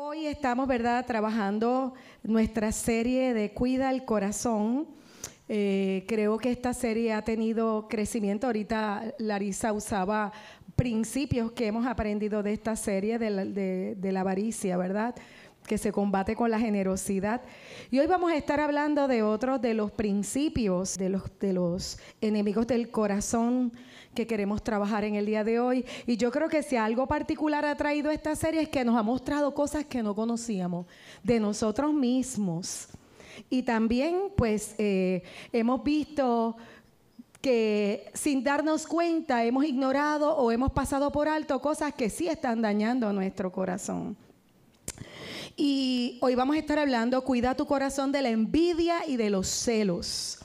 Hoy estamos, ¿verdad?, trabajando nuestra serie de Cuida el Corazón. Eh, creo que esta serie ha tenido crecimiento. Ahorita Larisa usaba principios que hemos aprendido de esta serie de la, avaricia, ¿verdad? Que se combate con la generosidad. Y hoy vamos a estar hablando de otros de los principios de los, de los enemigos del corazón que queremos trabajar en el día de hoy. Y yo creo que si algo particular ha traído esta serie es que nos ha mostrado cosas que no conocíamos de nosotros mismos. Y también pues eh, hemos visto que sin darnos cuenta hemos ignorado o hemos pasado por alto cosas que sí están dañando nuestro corazón. Y hoy vamos a estar hablando, cuida tu corazón de la envidia y de los celos.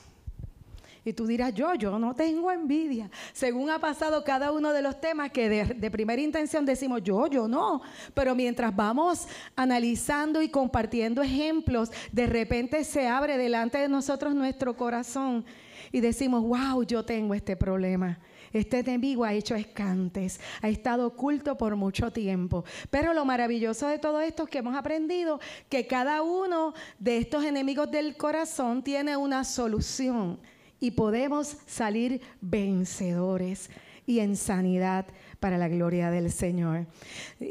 Y tú dirás, yo, yo no tengo envidia. Según ha pasado cada uno de los temas que de, primera intención decimos, yo, yo no. Pero mientras vamos analizando y compartiendo ejemplos, de repente se abre delante de nosotros nuestro corazón y decimos, wow, yo tengo este problema. Este enemigo ha hecho escantes, ha estado oculto por mucho tiempo. Pero lo maravilloso de todo esto es que hemos aprendido que cada uno de estos enemigos del corazón tiene una solución y podemos salir vencedores y en sanidad para la gloria del Señor.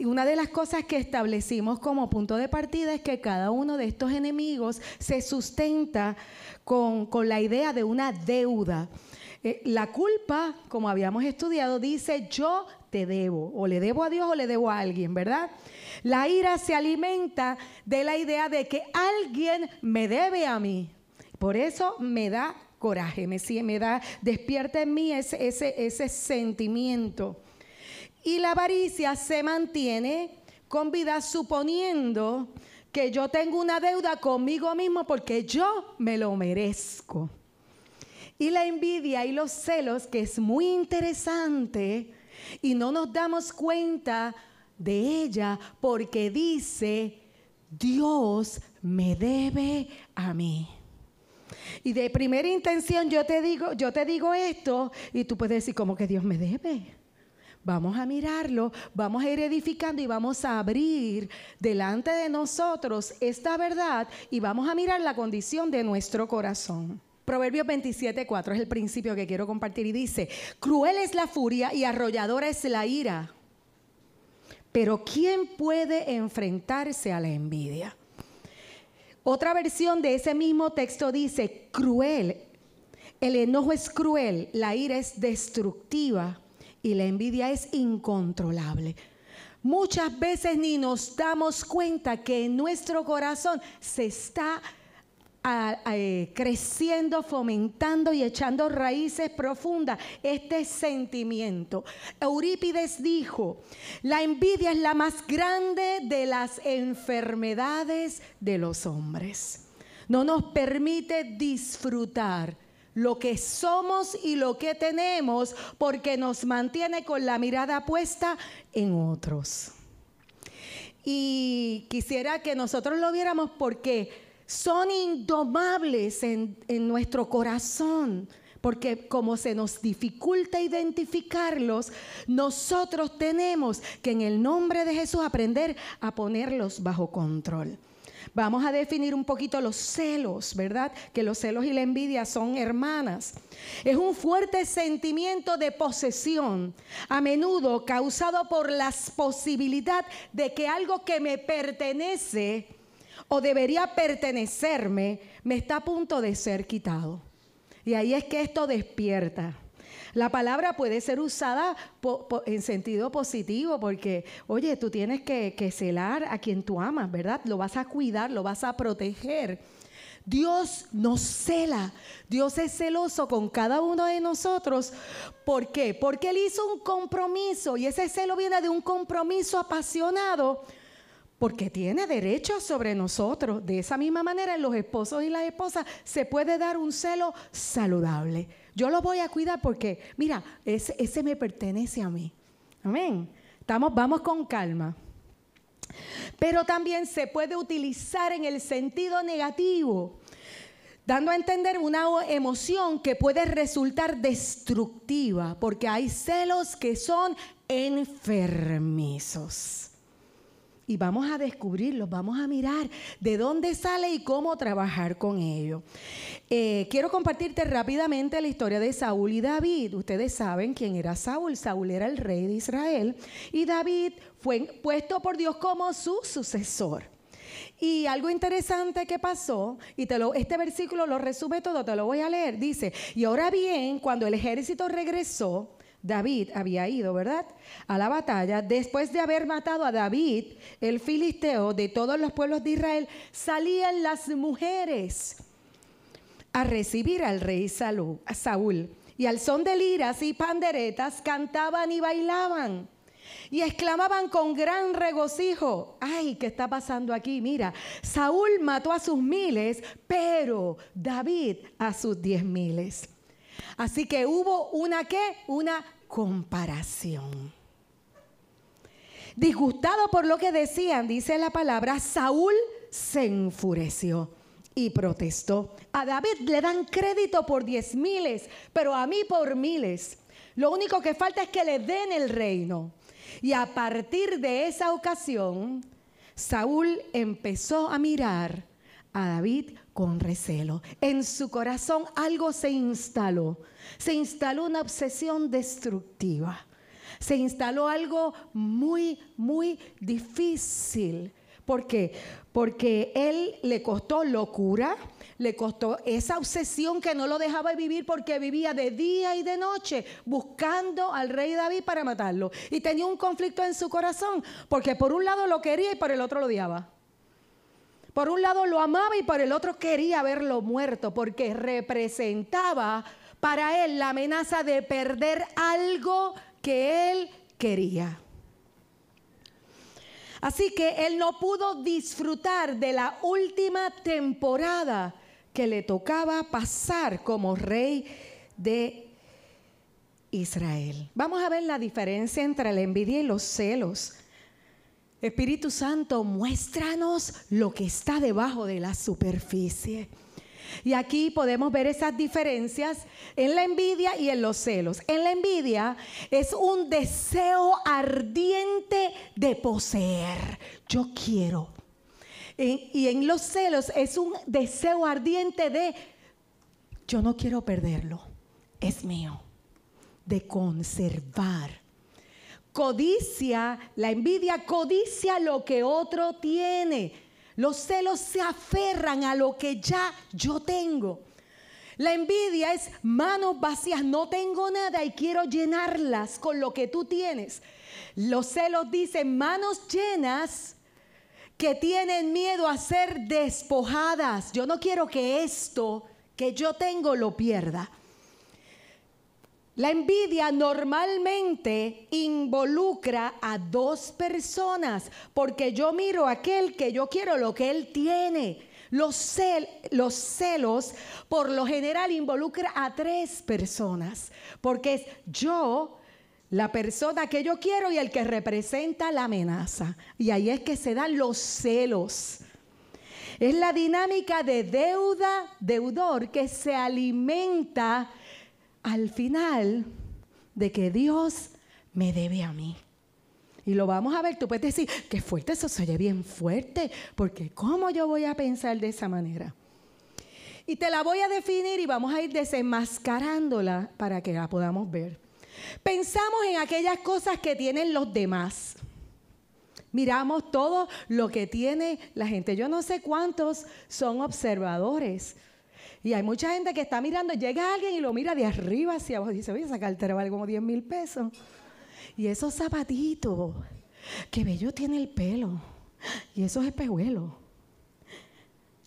una de las cosas que establecimos como punto de partida es que cada uno de estos enemigos se sustenta con, la idea de una deuda. Eh, la culpa, como habíamos estudiado, dice yo te debo, o le debo a Dios o le debo a alguien, ¿verdad? La ira se alimenta de la idea de que alguien me debe a mí. Por eso me da coraje, me, me da, despierta en mí ese, ese, ese sentimiento. Y la avaricia se mantiene con vida suponiendo que yo tengo una deuda conmigo mismo porque yo me lo merezco. Y la envidia y los celos, que es muy interesante, y no nos damos cuenta de ella porque dice, Dios me debe a mí. Y de primera intención yo te digo, yo te digo esto y tú puedes decir como que Dios me debe. Vamos a mirarlo, vamos a ir edificando y vamos a abrir delante de nosotros esta verdad y vamos a mirar la condición de nuestro corazón. Proverbios 27:4 es el principio que quiero compartir y dice, cruel es la furia y arrolladora es la ira. Pero ¿quién puede enfrentarse a la envidia? Otra versión de ese mismo texto dice, cruel. El enojo es cruel, la ira es destructiva y la envidia es incontrolable. Muchas veces ni nos damos cuenta que en nuestro corazón se está eh, creciendo, fomentando y echando raíces profundas este sentimiento. Eurípides dijo, la envidia es la más grande de las enfermedades de los hombres. No nos permite disfrutar lo que somos y lo que tenemos porque nos mantiene con la mirada puesta en otros. Y quisiera que nosotros lo viéramos porque son indomables en, nuestro corazón porque como se nos dificulta identificarlos, nosotros tenemos que en el nombre de Jesús aprender a ponerlos bajo control. Vamos a definir un poquito los celos, ¿verdad? Que los celos y la envidia son hermanas. Es un fuerte sentimiento de posesión, a menudo causado por la posibilidad de que algo que me pertenece, o debería pertenecerme, me está a punto de ser quitado. Y ahí es que esto despierta. La palabra puede ser usada en sentido positivo porque, oye, tú tienes que, celar a quien tú amas, ¿verdad? Lo vas a cuidar, lo vas a proteger. Dios nos cela. Dios es celoso con cada uno de nosotros. ¿Por qué? Porque Él hizo un compromiso y ese celo viene de un compromiso apasionado porque tiene derechos sobre nosotros. De esa misma manera, en los esposos y las esposas se puede dar un celo saludable. Yo lo voy a cuidar porque, mira, ese, me pertenece a mí. Amén. Vamos con calma. Pero también se puede utilizar en el sentido negativo, dando a entender una emoción que puede resultar destructiva, porque hay celos que son enfermizos. Y vamos a descubrirlos, vamos a mirar de dónde sale y cómo trabajar con ello. Eh, quiero compartirte rápidamente la historia de Saúl y David. Ustedes saben quién era Saúl. Saúl era el rey de Israel y David fue puesto por Dios como su sucesor. Y algo interesante que pasó, y este versículo lo resume todo, te lo voy a leer. Dice, y ahora bien, cuando el ejército regresó, David había ido, ¿verdad? A la batalla. Después de haber matado a David, el filisteo de todos los pueblos de Israel, salían las mujeres a recibir al rey Saúl. Y al son de liras y panderetas cantaban y bailaban. Y exclamaban con gran regocijo, ay, ¿qué está pasando aquí? Mira, Saúl mató a sus miles, pero David a sus diez miles. Así que hubo una qué? Una comparación. Disgustado por lo que decían, dice la palabra, Saúl se enfureció y protestó. A David le dan crédito por diez miles, pero a mí por miles. Lo único que falta es que le den el reino. Y a partir de esa ocasión, Saúl empezó a mirar a David con recelo. En su corazón algo se instaló. Se instaló una obsesión destructiva. Se instaló algo muy, muy difícil. ¿Por qué? Porque él le costó locura, le costó esa obsesión que no lo dejaba vivir porque vivía de día y de noche buscando al rey David para matarlo. Y tenía un conflicto en su corazón porque por un lado lo quería y por el otro lo odiaba. Por un lado lo amaba y por el otro quería verlo muerto porque representaba para él la amenaza de perder algo que él quería. Así que él no pudo disfrutar de la última temporada que le tocaba pasar como rey de Israel. Vamos a ver la diferencia entre la envidia y los celos. Espíritu Santo, muéstranos lo que está debajo de la superficie. Y aquí podemos ver esas diferencias en la envidia y en los celos. En la envidia es un deseo ardiente de poseer. Yo quiero. y en los celos es un deseo ardiente de, yo no quiero perderlo, es mío, de conservar Codicia, la envidia codicia lo que otro tiene. Los celos se aferran a lo que ya yo tengo. La envidia es manos vacías, no tengo nada y quiero llenarlas con lo que tú tienes. Los celos dicen manos llenas que tienen miedo a ser despojadas. Yo no quiero que esto que yo tengo lo pierda. La envidia normalmente involucra a dos personas, porque yo miro a aquel que yo quiero lo que él tiene. Los, los, celos por lo general involucra a tres personas, porque es yo, la persona que yo quiero y el que representa la amenaza. Y ahí es que se dan los celos. Es la dinámica de deuda, deudor, que se alimenta al final de que Dios me debe a mí. Y lo vamos a ver, tú puedes decir, qué fuerte, eso se bien fuerte, porque ¿cómo yo voy a pensar de esa manera? Y te la voy a definir y vamos a ir desenmascarándola para que la podamos ver. Pensamos en aquellas cosas que tienen los demás. Miramos todo lo que tiene la gente. Yo no sé cuántos son observadores y hay mucha gente que está mirando, llega alguien y lo mira de arriba hacia abajo y dice, oye, esa cartera vale como 10 mil pesos. Y esos zapatitos, qué bello tiene el pelo. Y esos espejuelos.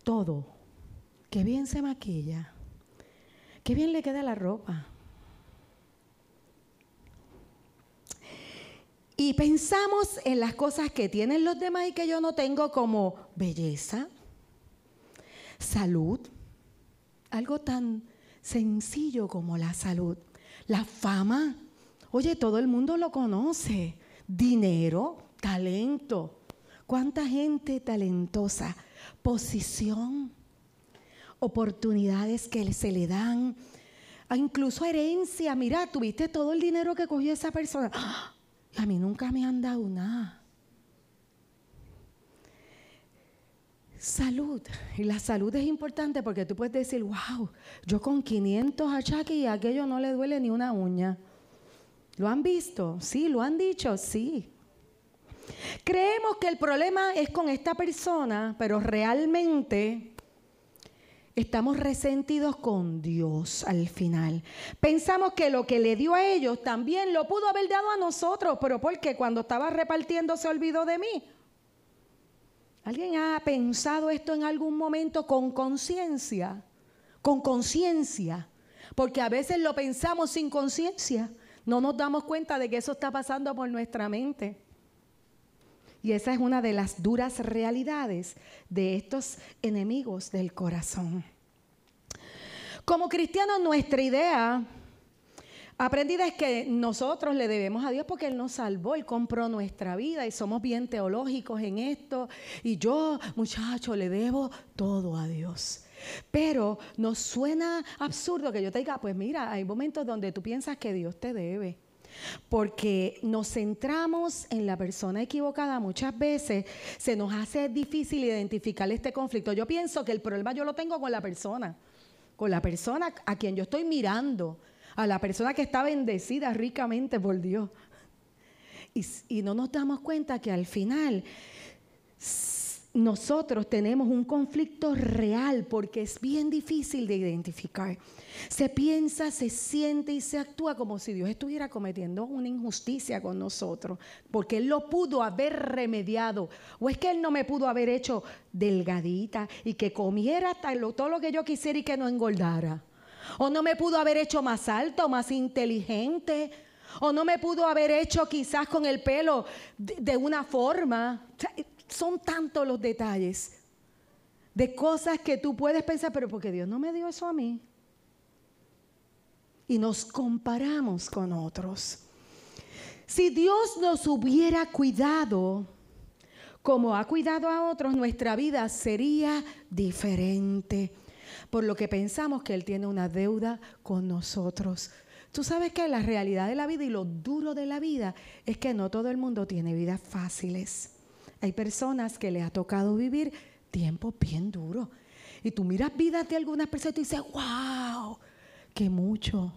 Todo. Qué bien se maquilla. Qué bien le queda la ropa. Y pensamos en las cosas que tienen los demás y que yo no tengo como belleza, salud, algo tan sencillo como la salud, la fama. Oye, todo el mundo lo conoce. Dinero, talento. ¿Cuánta gente talentosa? Posición, oportunidades que se le dan, incluso herencia. Mira, tuviste todo el dinero que cogió esa persona. ¡Ah! A mí nunca me han dado nada. Salud. Y la salud es importante porque tú puedes decir, wow, yo con 500 achaques y aquello no le duele ni una uña. ¿Lo han visto? Sí, lo han dicho, sí. Creemos que el problema es con esta persona, pero realmente estamos resentidos con Dios al final. Pensamos que lo que le dio a ellos también lo pudo haber dado a nosotros, pero porque cuando estaba repartiendo se olvidó de mí. ¿Alguien ha pensado esto en algún momento con conciencia? Con conciencia. Porque a veces lo pensamos sin conciencia. No nos damos cuenta de que eso está pasando por nuestra mente. Y esa es una de las duras realidades de estos enemigos del corazón. Como cristianos, nuestra idea aprendida es que nosotros le debemos a Dios porque Él nos salvó, Él compró nuestra vida y somos bien teológicos en esto. Y yo, muchacho, le debo todo a Dios. Pero nos suena absurdo que yo te diga, pues mira, hay momentos donde tú piensas que Dios te debe. Porque nos centramos en la persona equivocada muchas veces, se nos hace difícil identificar este conflicto. Yo pienso que el problema yo lo tengo con la persona, con la persona a quien yo estoy mirando, a la persona que está bendecida ricamente por Dios. Y, no nos damos cuenta que al final nosotros tenemos un conflicto real porque es bien difícil de identificar. Se piensa, se siente y se actúa como si Dios estuviera cometiendo una injusticia con nosotros, porque Él lo pudo haber remediado. O es que Él no me pudo haber hecho delgadita y que comiera todo lo que yo quisiera y que no engordara. O no me pudo haber hecho más alto, más inteligente. O no me pudo haber hecho quizás con el pelo de, una forma son tantos los detalles de cosas que tú puedes pensar, pero porque Dios no me dio eso a mí. Y nos comparamos con otros. Si Dios nos hubiera cuidado como ha cuidado a otros, nuestra vida sería diferente. Por lo que pensamos que Él tiene una deuda con nosotros. Tú sabes que la realidad de la vida y lo duro de la vida es que no todo el mundo tiene vidas fáciles. Hay personas que le ha tocado vivir tiempos bien duros. Y tú miras vidas de algunas personas y dices, wow, qué mucho,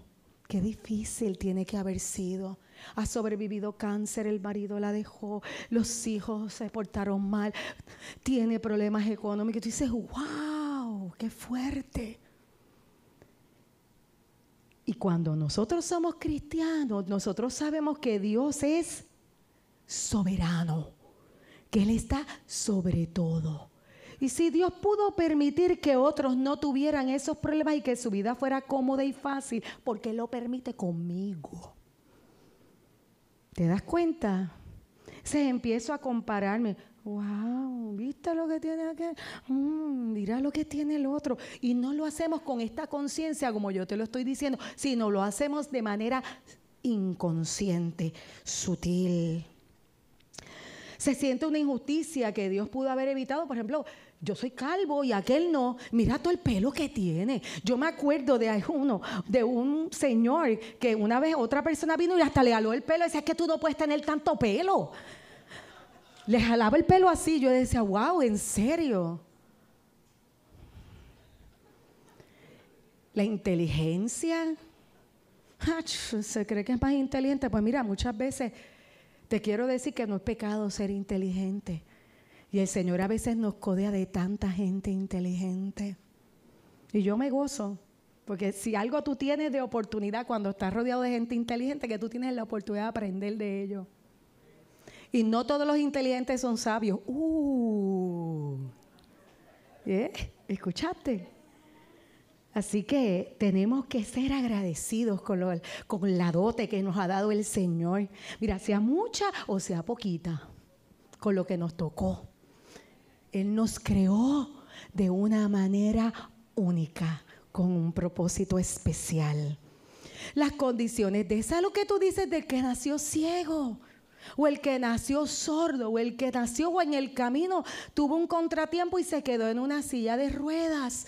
qué difícil tiene que haber sido. Ha sobrevivido cáncer, el marido la dejó, los hijos se portaron mal, tiene problemas económicos. Tú dices, wow, qué fuerte. Y cuando nosotros somos cristianos, nosotros sabemos que Dios es soberano que Él está sobre todo. Y si Dios pudo permitir que otros no tuvieran esos problemas y que su vida fuera cómoda y fácil, ¿por qué lo permite conmigo? ¿Te das cuenta? Se empiezo a compararme. Wow, ¿viste lo que tiene aquel? Mm, mira lo que tiene el otro. Y no lo hacemos con esta conciencia, como yo te lo estoy diciendo, sino lo hacemos de manera inconsciente, sutil se siente una injusticia que Dios pudo haber evitado. Por ejemplo, yo soy calvo y aquel no. Mira todo el pelo que tiene. Yo me acuerdo de uno, de un señor que una vez otra persona vino y hasta le jaló el pelo y decía, es que tú no puedes tener tanto pelo. Le jalaba el pelo así. Yo decía, wow, ¿en serio? La inteligencia. Se cree que es más inteligente. Pues mira, muchas veces te quiero decir que no es pecado ser inteligente. Y el Señor a veces nos codea de tanta gente inteligente. Y yo me gozo, porque si algo tú tienes de oportunidad cuando estás rodeado de gente inteligente, que tú tienes la oportunidad de aprender de ellos. Y no todos los inteligentes son sabios. Uh. ¿Eh? ¿Escuchaste? Así que tenemos que ser agradecidos con, la dote que nos ha dado el Señor. Mira, sea mucha o sea poquita, con lo que nos tocó. Él nos creó de una manera única, con un propósito especial. Las condiciones de esa, lo que tú dices del que nació ciego, o el que nació sordo, o el que nació o en el camino tuvo un contratiempo y se quedó en una silla de ruedas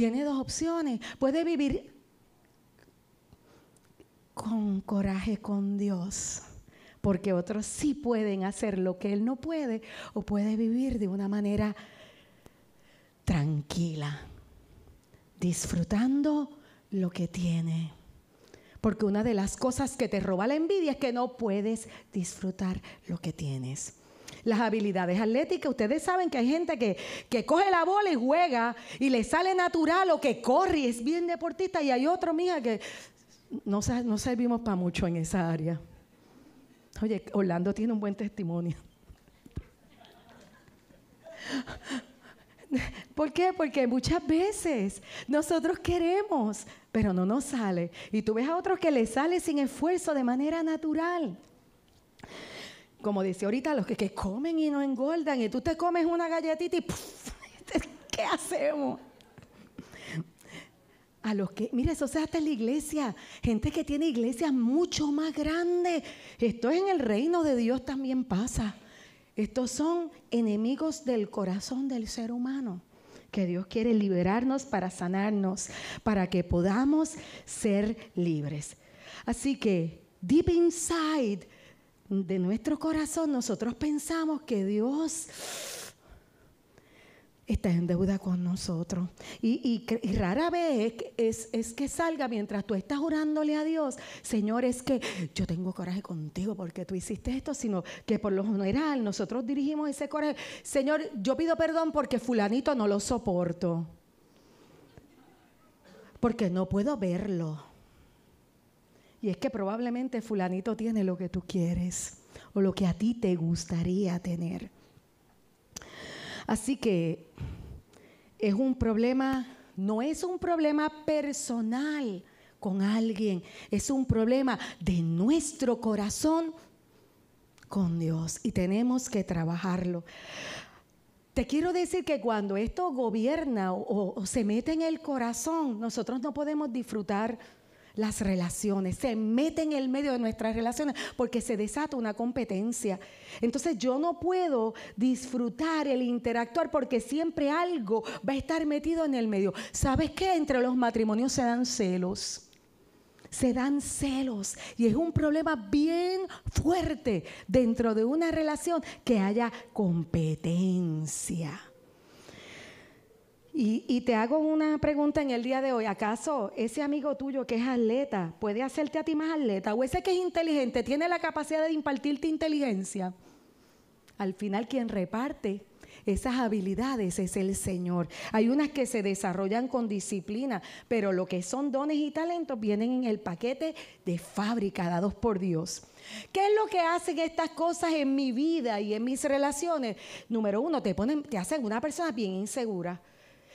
tiene dos opciones. Puede vivir con coraje con Dios, porque otros sí pueden hacer lo que Él no puede, o puede vivir de una manera tranquila, disfrutando lo que tiene. Porque una de las cosas que te roba la envidia es que no puedes disfrutar lo que tienes. Las habilidades atléticas, ustedes saben que hay gente que, que coge la bola y juega y le sale natural o que corre y es bien deportista y hay otro, mía, que no, no servimos para mucho en esa área. Oye, Orlando tiene un buen testimonio. ¿Por qué? Porque muchas veces nosotros queremos, pero no nos sale. Y tú ves a otros que les sale sin esfuerzo, de manera natural. Como dice ahorita, los que, comen y no engordan, y tú te comes una galletita y ¿qué hacemos? A los que, mire, eso se hace en la iglesia. Gente que tiene iglesias mucho más grandes. Esto en el reino de Dios también pasa. Estos son enemigos del corazón del ser humano, que Dios quiere liberarnos para sanarnos, para que podamos ser libres. Así que, deep inside de nuestro corazón, nosotros pensamos que Dios está en deuda con nosotros. Y, rara vez es, es, que salga mientras tú estás orándole a Dios, Señor, es que yo tengo coraje contigo porque tú hiciste esto, sino que por lo general nosotros dirigimos ese coraje. Señor, yo pido perdón porque fulanito no lo soporto. Porque no puedo verlo. Y es que probablemente fulanito tiene lo que tú quieres o lo que a ti te gustaría tener. Así que es un problema, no es un problema personal con alguien, es un problema de nuestro corazón con Dios y tenemos que trabajarlo. Te quiero decir que cuando esto gobierna o, se mete en el corazón, nosotros no podemos disfrutar las relaciones, se mete en el medio de nuestras relaciones porque se desata una competencia. Entonces yo no puedo disfrutar el interactuar porque siempre algo va a estar metido en el medio. ¿Sabes qué? Entre los matrimonios se dan celos. Se dan celos y es un problema bien fuerte dentro de una relación que haya competencia. Y, te hago una pregunta en el día de hoy. ¿Acaso ese amigo tuyo que es atleta puede hacerte a ti más atleta? ¿O ese que es inteligente tiene la capacidad de impartirte inteligencia? Al final quien reparte esas habilidades es el Señor. Hay unas que se desarrollan con disciplina, pero lo que son dones y talentos vienen en el paquete de fábrica dados por Dios. ¿Qué es lo que hacen estas cosas en mi vida y en mis relaciones? Número uno, te, ponen, te hacen una persona bien insegura.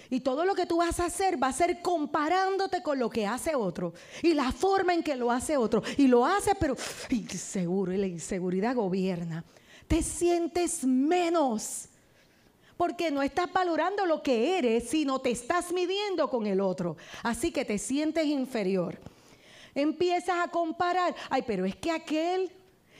Y todo lo que tú vas a hacer va a ser comparándote con lo que hace otro. Y la forma en que lo hace otro. Y lo hace, pero inseguro. Y la inseguridad gobierna. Te sientes menos. Porque no estás valorando lo que eres, sino te estás midiendo con el otro. Así que te sientes inferior. Empiezas a comparar. Ay, pero es que aquel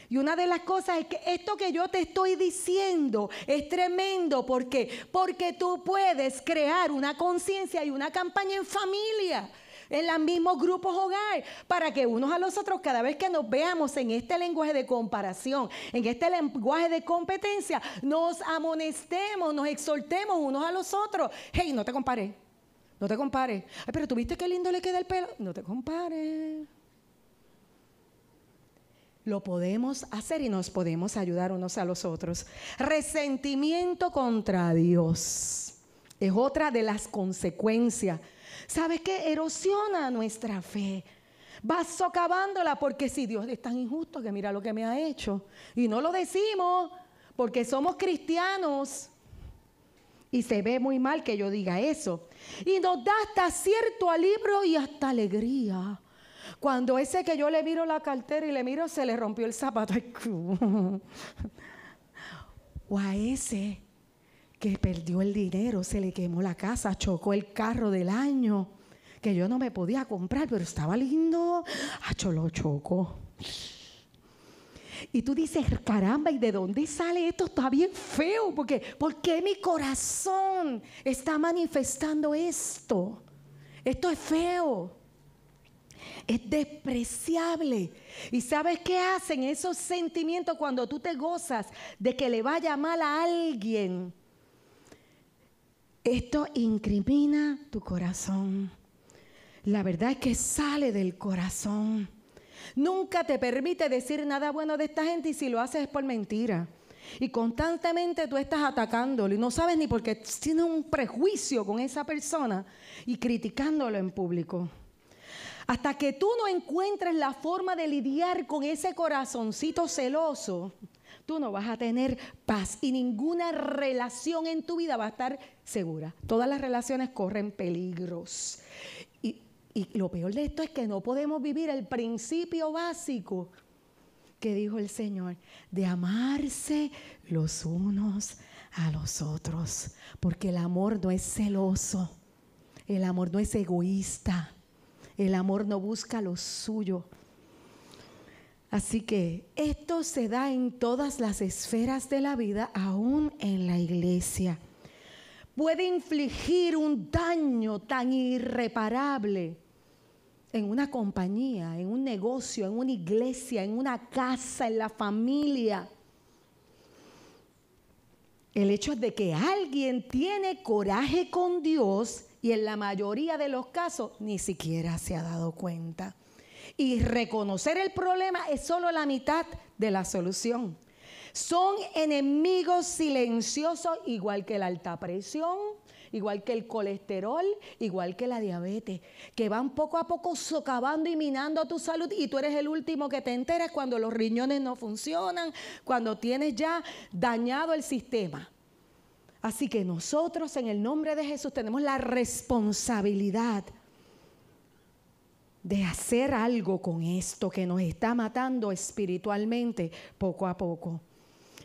y una de las cosas es que esto que yo te estoy diciendo es tremendo porque porque tú puedes crear una conciencia y una campaña en familia en los mismos grupos hogar, para que unos a los otros, cada vez que nos veamos en este lenguaje de comparación, en este lenguaje de competencia, nos amonestemos, nos exhortemos unos a los otros. Hey, no te compares, no te compares. Ay, pero tú viste qué lindo le queda el pelo. No te compares lo podemos hacer y nos podemos ayudar unos a los otros. Resentimiento contra Dios es otra de las consecuencias. ¿Sabes qué? Erosiona nuestra fe. Va socavándola porque si Dios es tan injusto que mira lo que me ha hecho. Y no lo decimos porque somos cristianos. Y se ve muy mal que yo diga eso. Y nos da hasta cierto alivio y hasta alegría. Cuando ese que yo le miro la cartera y le miro, se le rompió el zapato. o a ese que perdió el dinero, se le quemó la casa, chocó el carro del año, que yo no me podía comprar, pero estaba lindo. Acho, lo chocó. Y tú dices, caramba, ¿y de dónde sale esto? Está bien feo, porque ¿por qué mi corazón está manifestando esto? Esto es feo es despreciable. ¿Y sabes qué hacen esos sentimientos cuando tú te gozas de que le vaya mal a alguien? Esto incrimina tu corazón. La verdad es que sale del corazón. Nunca te permite decir nada bueno de esta gente y si lo haces es por mentira. Y constantemente tú estás atacándolo y no sabes ni por qué tienes un prejuicio con esa persona y criticándolo en público. Hasta que tú no encuentres la forma de lidiar con ese corazoncito celoso, tú no vas a tener paz y ninguna relación en tu vida va a estar segura. Todas las relaciones corren peligros. Y, y lo peor de esto es que no podemos vivir el principio básico que dijo el Señor, de amarse los unos a los otros, porque el amor no es celoso, el amor no es egoísta, el amor no busca lo suyo. Así que esto se da en todas las esferas de la vida, aún en la iglesia. Puede infligir un daño tan irreparable en una compañía, en un negocio, en una iglesia, en una casa, en la familia. El hecho de que alguien tiene coraje con Dios y en la mayoría de los casos ni siquiera se ha dado cuenta. Y reconocer el problema es solo la mitad de la solución. Son enemigos silenciosos igual que la alta presión, igual que el colesterol, igual que la diabetes, que van poco a poco socavando y minando tu salud y tú eres el último que te enteras cuando los riñones no funcionan, cuando tienes ya dañado el sistema. Así que nosotros en el nombre de Jesús tenemos la responsabilidad de hacer algo con esto que nos está matando espiritualmente poco a poco.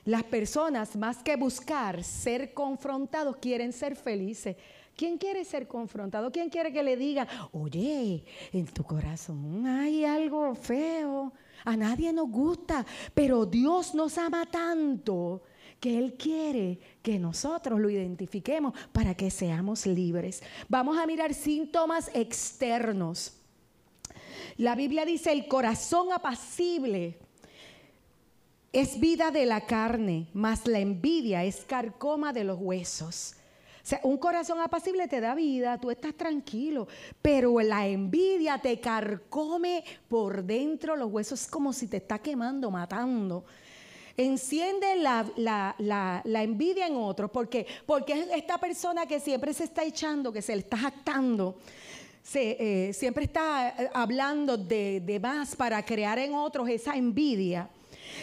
Las personas, más que buscar ser confrontados, quieren ser felices. ¿Quién quiere ser confrontado? ¿Quién quiere que le diga, oye, en tu corazón hay algo feo? A nadie nos gusta, pero Dios nos ama tanto que Él quiere que nosotros lo identifiquemos para que seamos libres. Vamos a mirar síntomas externos. La Biblia dice el corazón apacible es vida de la carne, mas la envidia es carcoma de los huesos. O sea, un corazón apacible te da vida, tú estás tranquilo, pero la envidia te carcome por dentro los huesos, es como si te está quemando, matando. Enciende la, envidia en otros, porque porque esta persona que siempre se está echando, que se le está jactando, eh, siempre está eh, hablando de, de más para crear en otros esa envidia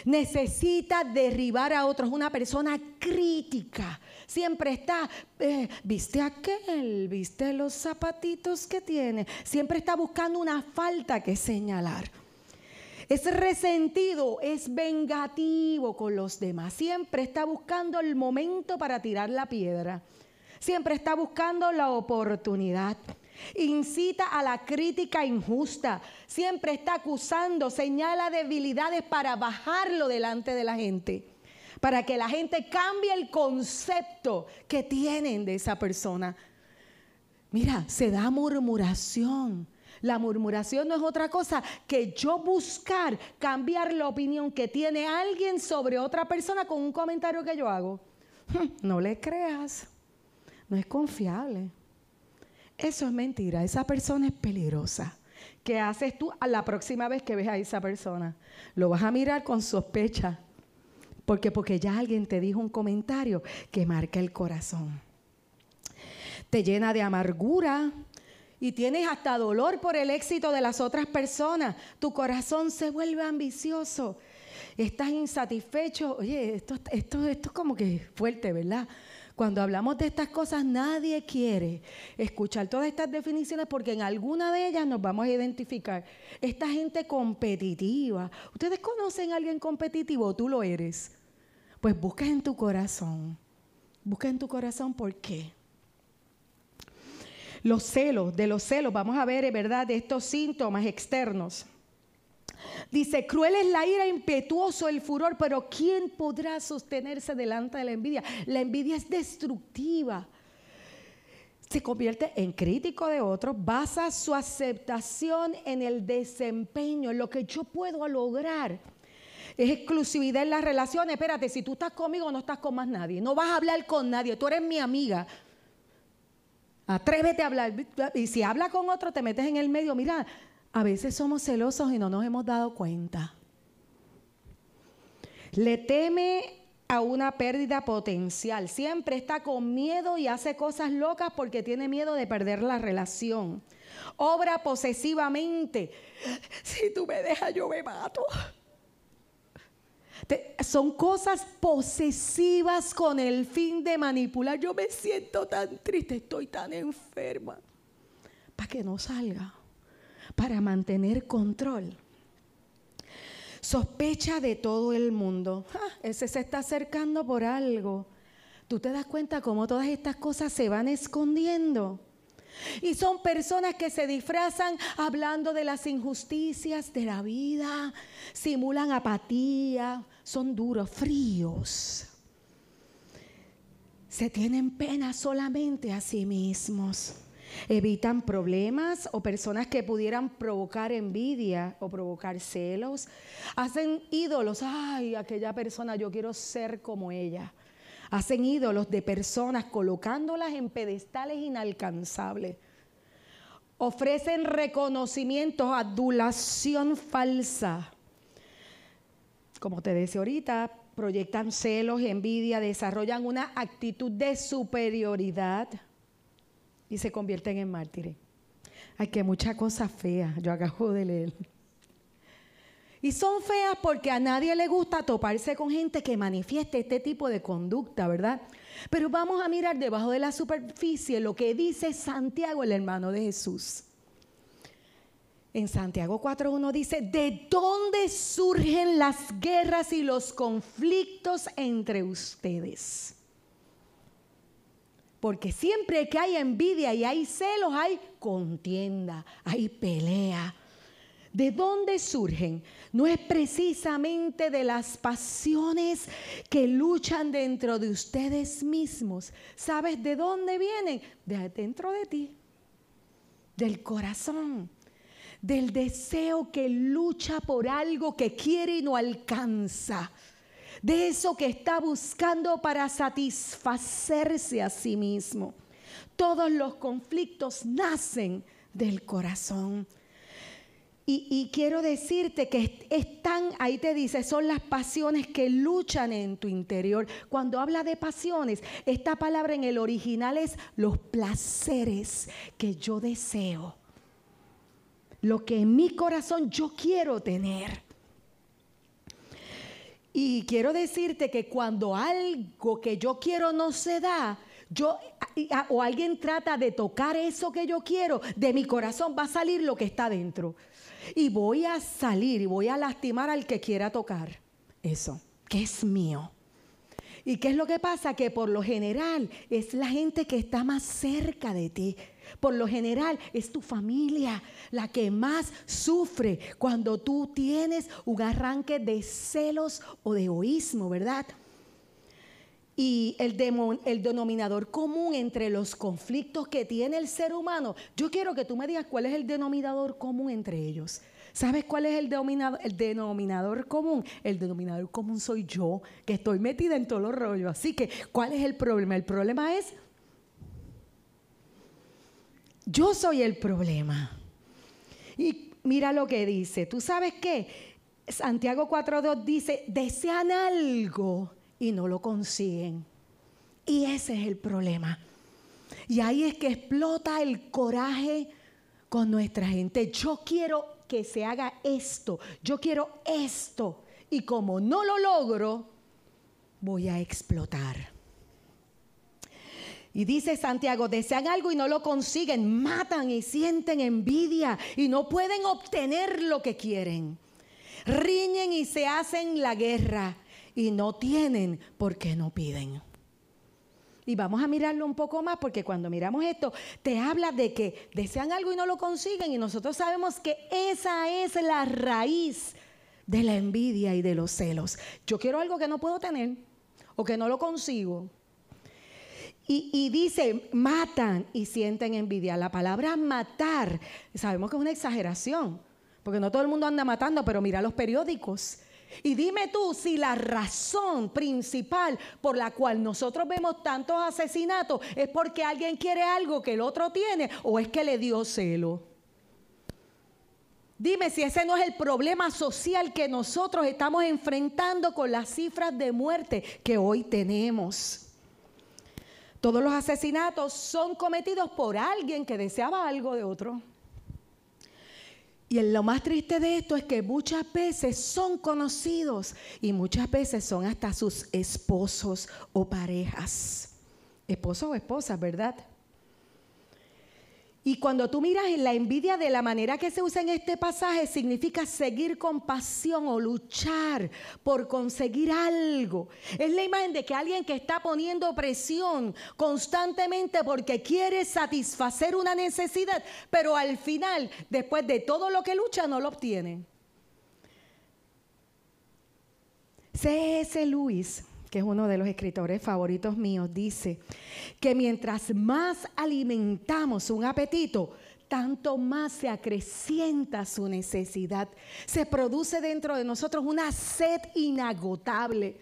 necesita derribar a otros, una persona crítica. Siempre está, eh, viste aquel, viste los zapatitos que tiene. Siempre está buscando una falta que señalar. Es resentido, es vengativo con los demás. Siempre está buscando el momento para tirar la piedra. Siempre está buscando la oportunidad. Incita a la crítica injusta. Siempre está acusando, señala debilidades para bajarlo delante de la gente. Para que la gente cambie el concepto que tienen de esa persona. Mira, se da murmuración. La murmuración no es otra cosa que yo buscar cambiar la opinión que tiene alguien sobre otra persona con un comentario que yo hago. No le creas, no es confiable. Eso es mentira, esa persona es peligrosa. ¿Qué haces tú a la próxima vez que ves a esa persona? Lo vas a mirar con sospecha. Porque porque ya alguien te dijo un comentario que marca el corazón. Te llena de amargura y tienes hasta dolor por el éxito de las otras personas. Tu corazón se vuelve ambicioso. Estás insatisfecho. Oye, esto, esto, esto es como que fuerte, ¿verdad? Cuando hablamos de estas cosas, nadie quiere escuchar todas estas definiciones porque en alguna de ellas nos vamos a identificar. Esta gente competitiva. ¿Ustedes conocen a alguien competitivo? ¿Tú lo eres? Pues busca en tu corazón. Busca en tu corazón por qué. Los celos, de los celos, vamos a ver, ¿verdad?, de estos síntomas externos. Dice, cruel es la ira, impetuoso el furor, pero ¿quién podrá sostenerse delante de la envidia? La envidia es destructiva. Se convierte en crítico de otros, basa su aceptación en el desempeño, en lo que yo puedo lograr. Es exclusividad en las relaciones. Espérate, si tú estás conmigo no estás con más nadie. No vas a hablar con nadie. Tú eres mi amiga. Atrévete a hablar. Y si habla con otro, te metes en el medio. Mira, a veces somos celosos y no nos hemos dado cuenta. Le teme a una pérdida potencial. Siempre está con miedo y hace cosas locas porque tiene miedo de perder la relación. Obra posesivamente. Si tú me dejas, yo me mato. Son cosas posesivas con el fin de manipular. Yo me siento tan triste, estoy tan enferma. Para que no salga. Para mantener control. Sospecha de todo el mundo. ese se está acercando por algo. Tú te das cuenta cómo todas estas cosas se van escondiendo. Y son personas que se disfrazan hablando de las injusticias de la vida, simulan apatía, son duros, fríos. Se tienen pena solamente a sí mismos. Evitan problemas o personas que pudieran provocar envidia o provocar celos. Hacen ídolos. Ay, aquella persona, yo quiero ser como ella. Hacen ídolos de personas colocándolas en pedestales inalcanzables. Ofrecen reconocimientos, adulación falsa. Como te decía ahorita, proyectan celos, envidia, desarrollan una actitud de superioridad y se convierten en mártires. Hay que mucha cosa fea, yo acabo de leer. Y son feas porque a nadie le gusta toparse con gente que manifieste este tipo de conducta, ¿verdad? Pero vamos a mirar debajo de la superficie lo que dice Santiago, el hermano de Jesús. En Santiago 4.1 dice, ¿de dónde surgen las guerras y los conflictos entre ustedes? Porque siempre que hay envidia y hay celos, hay contienda, hay pelea. ¿De dónde surgen? No es precisamente de las pasiones que luchan dentro de ustedes mismos. ¿Sabes de dónde vienen? De dentro de ti, del corazón, del deseo que lucha por algo que quiere y no alcanza de eso que está buscando para satisfacerse a sí mismo. Todos los conflictos nacen del corazón. Y, quiero decirte que están, ahí te dice, son las pasiones que luchan en tu interior. Cuando habla de pasiones, esta palabra en el original es los placeres que yo deseo. Lo que en mi corazón yo quiero tener. Y quiero decirte que cuando algo que yo quiero no se da, yo o alguien trata de tocar eso que yo quiero, de mi corazón va a salir lo que está dentro. Y voy a salir y voy a lastimar al que quiera tocar eso, que es mío. ¿Y qué es lo que pasa? Que por lo general es la gente que está más cerca de ti. Por lo general es tu familia la que más sufre cuando tú tienes un arranque de celos o de egoísmo, ¿verdad? Y el, el, denominador común entre los conflictos que tiene el ser humano, yo quiero que tú me digas cuál es el denominador común entre ellos. ¿Sabes cuál es el denominador, el denominador común? El denominador común soy yo, que estoy metida en todos los rollos. Así que, ¿cuál es el problema? El problema es yo soy el problema. Y mira lo que dice. ¿Tú sabes qué? Santiago 4.2 dice, desean algo y no lo consiguen. Y ese es el problema. Y ahí es que explota el coraje con nuestra gente. Yo quiero que se haga esto. Yo quiero esto. Y como no lo logro, voy a explotar. Y dice Santiago, desean algo y no lo consiguen, matan y sienten envidia y no pueden obtener lo que quieren. Riñen y se hacen la guerra y no tienen porque no piden. Y vamos a mirarlo un poco más porque cuando miramos esto, te habla de que desean algo y no lo consiguen y nosotros sabemos que esa es la raíz de la envidia y de los celos. Yo quiero algo que no puedo tener o que no lo consigo y, dice, matan y sienten envidia. La palabra matar, sabemos que es una exageración, porque no todo el mundo anda matando, pero mira los periódicos. Y dime tú si la razón principal por la cual nosotros vemos tantos asesinatos es porque alguien quiere algo que el otro tiene o es que le dio celo. Dime si ese no es el problema social que nosotros estamos enfrentando con las cifras de muerte que hoy tenemos. Todos los asesinatos son cometidos por alguien que deseaba algo de otro. Y lo más triste de esto es que muchas veces son conocidos y muchas veces son hasta sus esposos o parejas. Esposos o esposas, ¿verdad? Y cuando tú miras en la envidia de la manera que se usa en este pasaje, significa seguir con pasión o luchar por conseguir algo. Es la imagen de que alguien que está poniendo presión constantemente porque quiere satisfacer una necesidad, pero al final, después de todo lo que lucha, no lo obtiene. C.S. Lewis que es uno de los escritores favoritos míos, dice que mientras más alimentamos un apetito, tanto más se acrecienta su necesidad. Se produce dentro de nosotros una sed inagotable,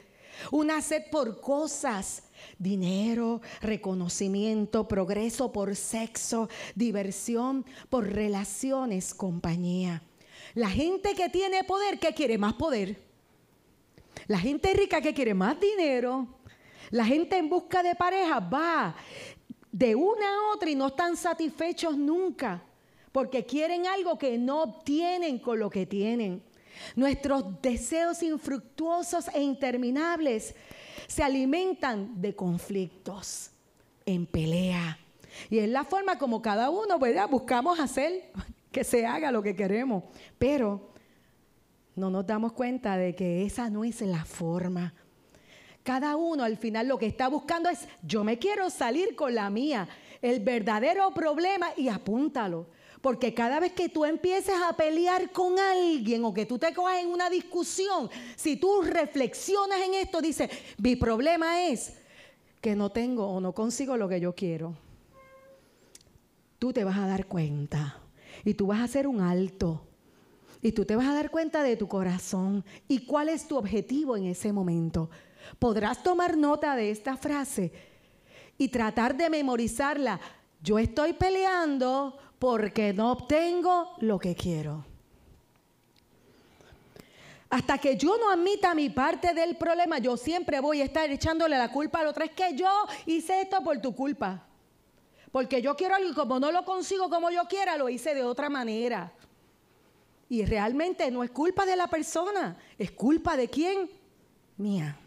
una sed por cosas, dinero, reconocimiento, progreso por sexo, diversión, por relaciones, compañía. La gente que tiene poder, ¿qué quiere? Más poder. La gente rica que quiere más dinero, la gente en busca de pareja va de una a otra y no están satisfechos nunca, porque quieren algo que no obtienen con lo que tienen. Nuestros deseos infructuosos e interminables se alimentan de conflictos, en pelea. Y es la forma como cada uno, Buscamos hacer que se haga lo que queremos. Pero no nos damos cuenta de que esa no es la forma. Cada uno al final lo que está buscando es, yo me quiero salir con la mía, el verdadero problema y apúntalo. Porque cada vez que tú empieces a pelear con alguien o que tú te cojas en una discusión, si tú reflexionas en esto, dices, mi problema es que no tengo o no consigo lo que yo quiero. Tú te vas a dar cuenta y tú vas a hacer un alto y tú te vas a dar cuenta de tu corazón y cuál es tu objetivo en ese momento. Podrás tomar nota de esta frase y tratar de memorizarla. Yo estoy peleando porque no obtengo lo que quiero. Hasta que yo no admita mi parte del problema, yo siempre voy a estar echándole la culpa al otro. Es que yo hice esto por tu culpa. Porque yo quiero algo y como no lo consigo como yo quiera, lo hice de otra manera. Y realmente no es culpa de la persona, es culpa de quién? Mía.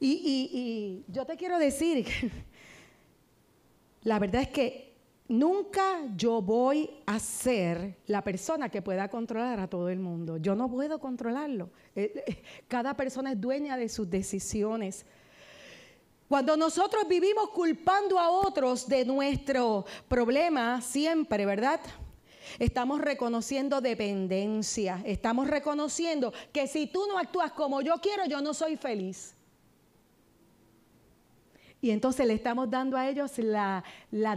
Y, yo te quiero decir, la verdad es que nunca yo voy a ser la persona que pueda controlar a todo el mundo. Yo no puedo controlarlo. Eh, eh, cada persona es dueña de sus decisiones. Cuando nosotros vivimos culpando a otros de nuestro problema, siempre, ¿verdad? Estamos reconociendo dependencia. Estamos reconociendo que si tú no actúas como yo quiero, yo no soy feliz. Y entonces le estamos dando a ellos la,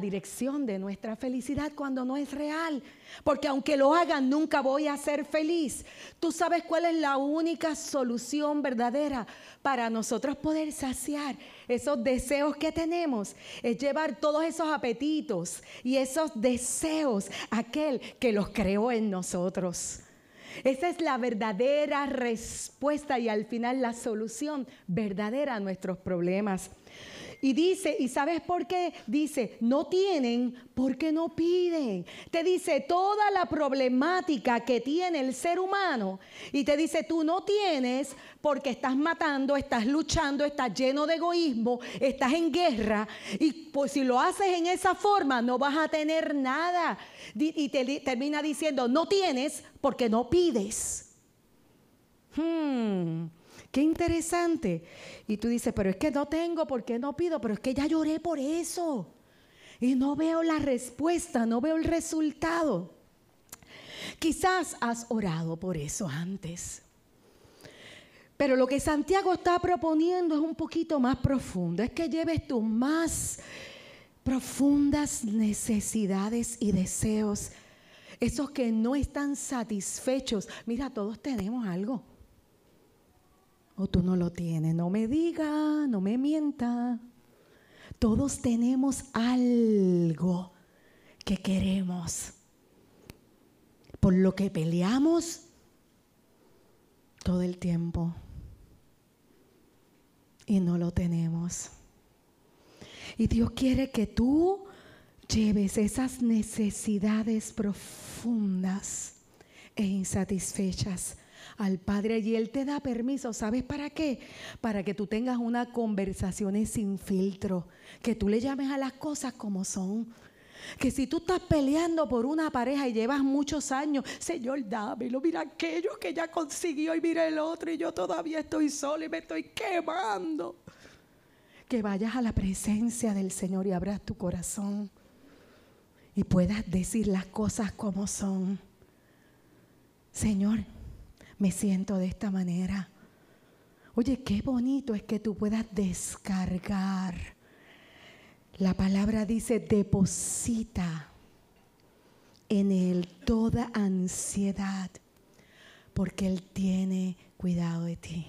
dirección de nuestra felicidad cuando no es real. Porque aunque lo hagan, nunca voy a ser feliz. Tú sabes cuál es la única solución verdadera para nosotros poder saciar esos deseos que tenemos. Es llevar todos esos apetitos y esos deseos a aquel que los creó en nosotros. Esa es la verdadera respuesta y al final la solución verdadera a nuestros problemas. Y dice, ¿y sabes por qué? Dice, no tienen porque no piden. Te dice toda la problemática que tiene el ser humano. Y te dice, tú no tienes porque estás matando, estás luchando, estás lleno de egoísmo, estás en guerra. Y pues si lo haces en esa forma, no vas a tener nada. Y te termina diciendo, no tienes porque no pides. Hmm. Qué interesante. Y tú dices, pero es que no tengo, ¿por qué no pido? Pero es que ya lloré por eso. Y no veo la respuesta, no veo el resultado. Quizás has orado por eso antes. Pero lo que Santiago está proponiendo es un poquito más profundo. Es que lleves tus más profundas necesidades y deseos. Esos que no están satisfechos. Mira, todos tenemos algo. O tú no lo tienes. No me diga, no me mienta. Todos tenemos algo que queremos, por lo que peleamos todo el tiempo y no lo tenemos. Y Dios quiere que tú lleves esas necesidades profundas e insatisfechas al Padre y Él te da permiso. ¿Sabes para qué? Para que tú tengas una conversación sin filtro, que tú le llames a las cosas como son. Que si tú estás peleando por una pareja y llevas muchos años, Señor, dámelo, mira aquello que ya consiguió y mira el otro y yo todavía estoy sola y me estoy quemando. Que vayas a la presencia del Señor y abras tu corazón y puedas decir las cosas como son. Señor, me siento de esta manera. Oye, qué bonito es que tú puedas descargar. La palabra dice, deposita en Él toda ansiedad, porque Él tiene cuidado de ti.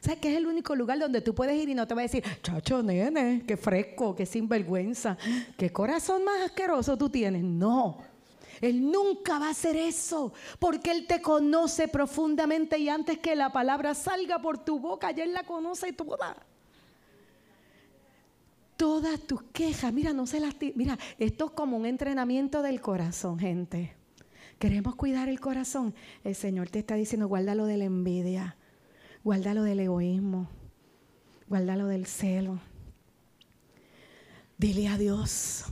¿Sabes que es el único lugar donde tú puedes ir y no te va a decir, chacho, nene, qué fresco, qué sinvergüenza, qué corazón más asqueroso tú tienes? No. Él nunca va a hacer eso, porque Él te conoce profundamente y antes que la palabra salga por tu boca, ya Él la conoce toda. Todas tus quejas, mira, no se las... Mira, esto es como un entrenamiento del corazón, gente. Queremos cuidar el corazón. El Señor te está diciendo, guárdalo de la envidia, guárdalo del egoísmo, guárdalo del celo. Dile a Dios,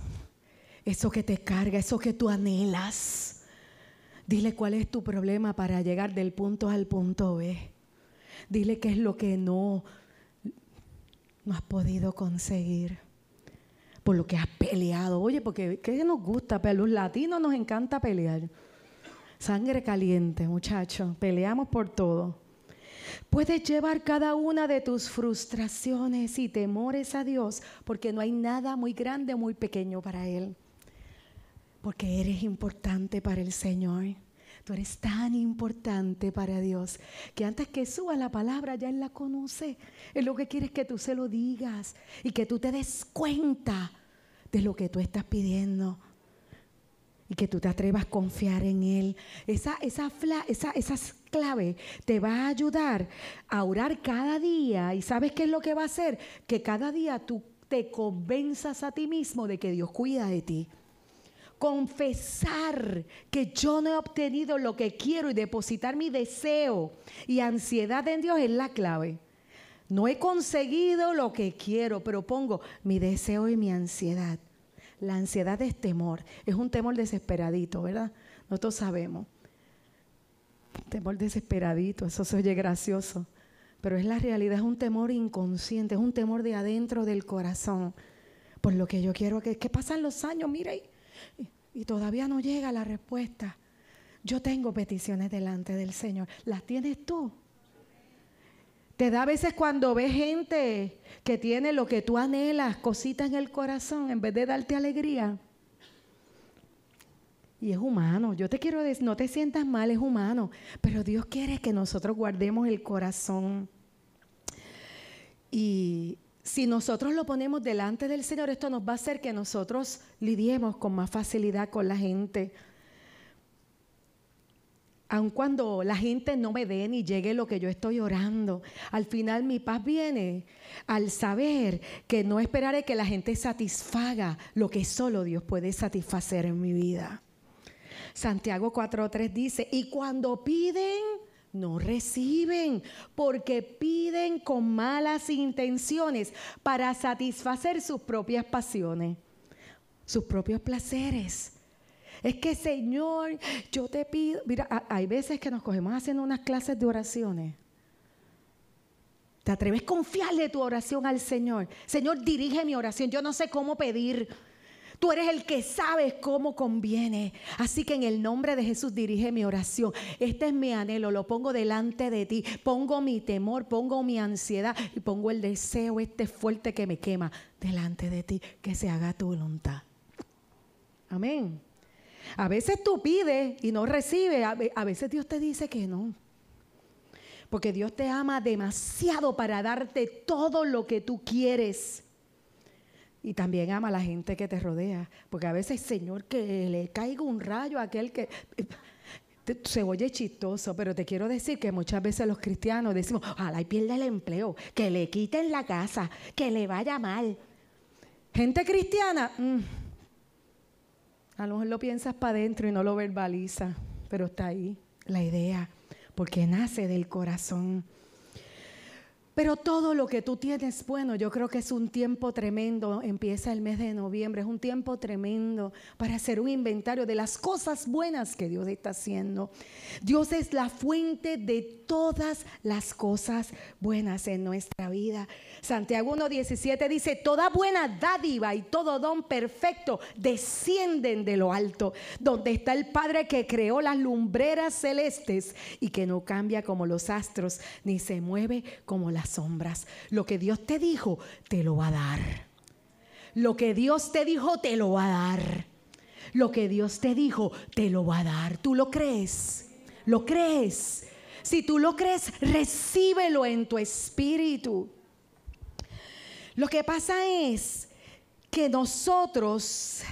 eso que te carga, eso que tú anhelas. Dile cuál es tu problema para llegar del punto A al punto B. Dile qué es lo que no, no has podido conseguir. Por lo que has peleado. Oye, porque ¿qué nos gusta? Pero los latinos nos encanta pelear. Sangre caliente, muchachos. Peleamos por todo. Puedes llevar cada una de tus frustraciones y temores a Dios, porque no hay nada muy grande o muy pequeño para Él porque eres importante para el Señor. Tú eres tan importante para Dios que antes que suba la palabra ya Él la conoce. Él lo que quiere es que tú se lo digas y que tú te des cuenta de lo que tú estás pidiendo y que tú te atrevas a confiar en Él. Esa, esa, esa, esas clave te va a ayudar a orar cada día y sabes qué es lo que va a hacer? Que cada día tú te convenzas a ti mismo de que Dios cuida de ti confesar que yo no he obtenido lo que quiero y depositar mi deseo y ansiedad en Dios es la clave. No he conseguido lo que quiero, pero pongo mi deseo y mi ansiedad. La ansiedad es temor, es un temor desesperadito, ¿verdad? Nosotros sabemos. Temor desesperadito, eso se oye gracioso, pero es la realidad, es un temor inconsciente, es un temor de adentro del corazón. Por lo que yo quiero que, que pasan los años, mire, y todavía no llega la respuesta. Yo tengo peticiones delante del Señor. ¿Las tienes tú? Te da a veces cuando ves gente que tiene lo que tú anhelas, cositas en el corazón, en vez de darte alegría. Y es humano. Yo te quiero decir, no te sientas mal, es humano. Pero Dios quiere que nosotros guardemos el corazón. Y si nosotros lo ponemos delante del Señor, esto nos va a hacer que nosotros lidiemos con más facilidad con la gente. Aun cuando la gente no me dé ni llegue lo que yo estoy orando, al final mi paz viene al saber que no esperaré que la gente satisfaga lo que solo Dios puede satisfacer en mi vida. Santiago 4.3 dice, y cuando piden, no reciben porque piden con malas intenciones para satisfacer sus propias pasiones, sus propios placeres. Es que Señor, yo te pido, mira, hay veces que nos cogemos haciendo unas clases de oraciones. ¿Te atreves a confiarle tu oración al Señor? Señor, dirige mi oración. Yo no sé cómo pedir. Tú eres el que sabes cómo conviene. Así que en el nombre de Jesús dirige mi oración. Este es mi anhelo, lo pongo delante de ti. Pongo mi temor, pongo mi ansiedad y pongo el deseo este fuerte que me quema delante de ti. Que se haga tu voluntad. Amén. A veces tú pides y no recibes. A veces Dios te dice que no. Porque Dios te ama demasiado para darte todo lo que tú quieres. Y también ama a la gente que te rodea. Porque a veces, Señor, que le caiga un rayo a aquel que... Se oye chistoso, pero te quiero decir que muchas veces los cristianos decimos, ojalá y pierda el empleo, que le quiten la casa, que le vaya mal. Gente cristiana, mm, a lo mejor lo piensas para adentro y no lo verbaliza, pero está ahí la idea, porque nace del corazón. Pero todo lo que tú tienes, bueno, yo creo que es un tiempo tremendo. Empieza el mes de noviembre, es un tiempo tremendo para hacer un inventario de las cosas buenas que Dios está haciendo. Dios es la fuente de todas las cosas buenas en nuestra vida. Santiago 1.17 dice, toda buena dádiva y todo don perfecto descienden de lo alto, donde está el Padre que creó las lumbreras celestes y que no cambia como los astros, ni se mueve como las sombras. Lo que Dios te dijo, te lo va a dar. Lo que Dios te dijo, te lo va a dar. Lo que Dios te dijo, te lo va a dar. ¿Tú lo crees? ¿Lo crees? Si tú lo crees, recíbelo en tu espíritu. Lo que pasa es que nosotros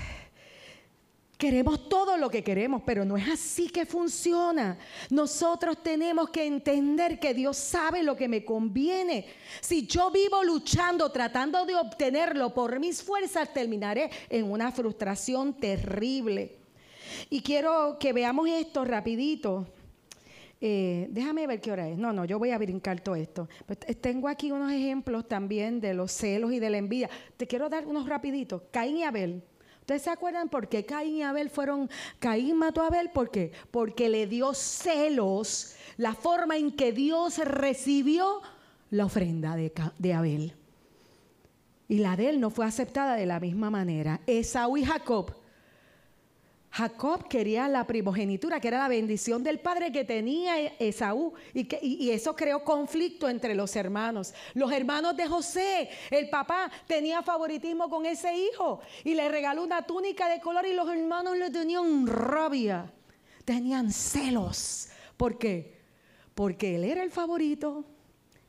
Queremos todo lo que queremos, pero no es así que funciona. Nosotros tenemos que entender que Dios sabe lo que me conviene. Si yo vivo luchando, tratando de obtenerlo por mis fuerzas, terminaré en una frustración terrible. Y quiero que veamos esto rapidito. Eh, déjame ver qué hora es. No, no, yo voy a brincar todo esto. Pues, eh, tengo aquí unos ejemplos también de los celos y de la envidia. Te quiero dar unos rapiditos. Caín y Abel. ¿Ustedes se acuerdan por qué Caín y Abel fueron, Caín mató a Abel? ¿Por qué? Porque le dio celos la forma en que Dios recibió la ofrenda de, de Abel. Y la de él no fue aceptada de la misma manera. Esaú y Jacob Jacob quería la primogenitura, que era la bendición del padre que tenía Esaú, y, y, eso creó conflicto entre los hermanos. Los hermanos de José, el papá tenía favoritismo con ese hijo y le regaló una túnica de color y los hermanos le tenían rabia, tenían celos. ¿Por qué? Porque él era el favorito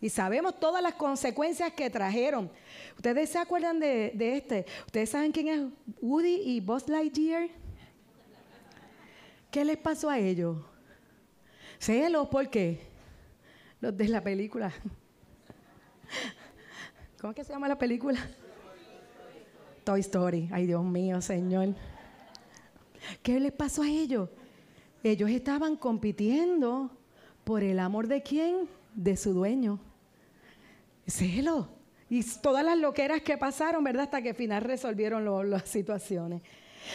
y sabemos todas las consecuencias que trajeron. ¿Ustedes se acuerdan de, de este? ¿Ustedes saben quién es Woody y Buzz Lightyear? ¿Qué les pasó a ellos? Celos, ¿por qué? Los de la película. ¿Cómo es que se llama la película? Toy Story. Ay, Dios mío, Señor. ¿Qué les pasó a ellos? Ellos estaban compitiendo por el amor de quién? De su dueño. Celo. Y todas las loqueras que pasaron, ¿verdad? Hasta que al final resolvieron las situaciones.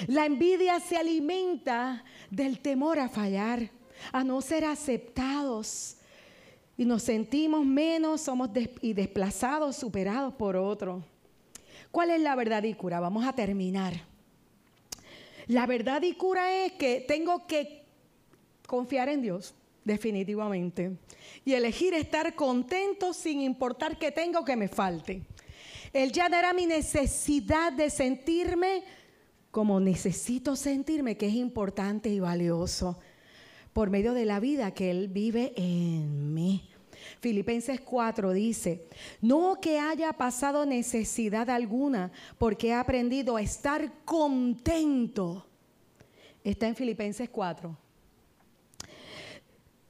La envidia se alimenta del temor a fallar, a no ser aceptados. Y nos sentimos menos, somos y desplazados, superados por otro. ¿Cuál es la verdad y cura? Vamos a terminar. La verdad y cura es que tengo que confiar en Dios, definitivamente. Y elegir estar contento sin importar que tengo que me falte. Él ya dará mi necesidad de sentirme como necesito sentirme que es importante y valioso por medio de la vida que Él vive en mí. Filipenses 4 dice, no que haya pasado necesidad alguna, porque he aprendido a estar contento. Está en Filipenses 4.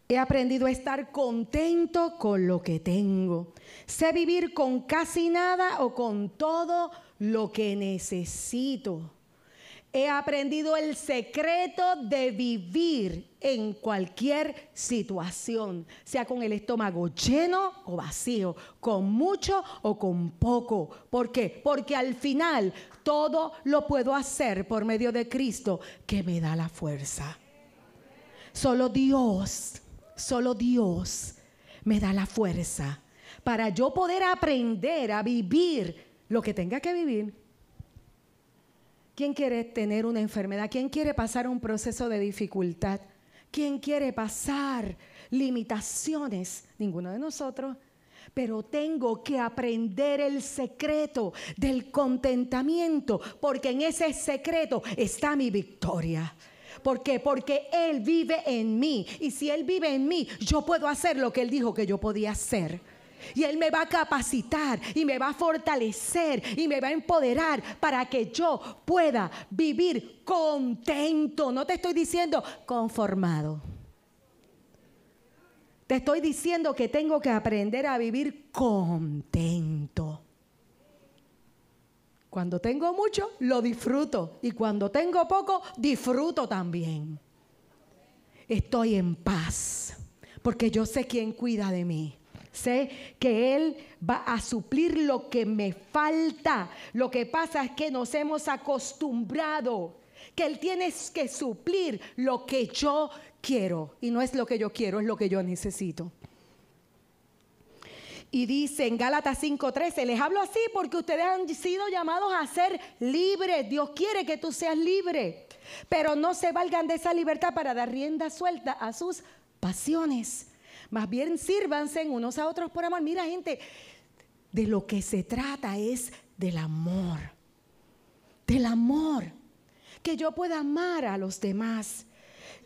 He aprendido a estar contento con lo que tengo. Sé vivir con casi nada o con todo lo que necesito. He aprendido el secreto de vivir en cualquier situación, sea con el estómago lleno o vacío, con mucho o con poco. ¿Por qué? Porque al final todo lo puedo hacer por medio de Cristo que me da la fuerza. Solo Dios, solo Dios me da la fuerza para yo poder aprender a vivir lo que tenga que vivir ¿Quién quiere tener una enfermedad? ¿Quién quiere pasar un proceso de dificultad? ¿Quién quiere pasar limitaciones? Ninguno de nosotros. Pero tengo que aprender el secreto del contentamiento, porque en ese secreto está mi victoria. ¿Por qué? Porque Él vive en mí. Y si Él vive en mí, yo puedo hacer lo que Él dijo que yo podía hacer. Y Él me va a capacitar y me va a fortalecer y me va a empoderar para que yo pueda vivir contento. No te estoy diciendo conformado. Te estoy diciendo que tengo que aprender a vivir contento. Cuando tengo mucho, lo disfruto. Y cuando tengo poco, disfruto también. Estoy en paz. Porque yo sé quién cuida de mí. Sé que Él va a suplir lo que me falta. Lo que pasa es que nos hemos acostumbrado que Él tiene que suplir lo que yo quiero. Y no es lo que yo quiero, es lo que yo necesito. Y dice en Gálatas 5:13, les hablo así porque ustedes han sido llamados a ser libres. Dios quiere que tú seas libre. Pero no se valgan de esa libertad para dar rienda suelta a sus pasiones. Más bien sírvanse unos a otros por amor. Mira gente, de lo que se trata es del amor. Del amor. Que yo pueda amar a los demás.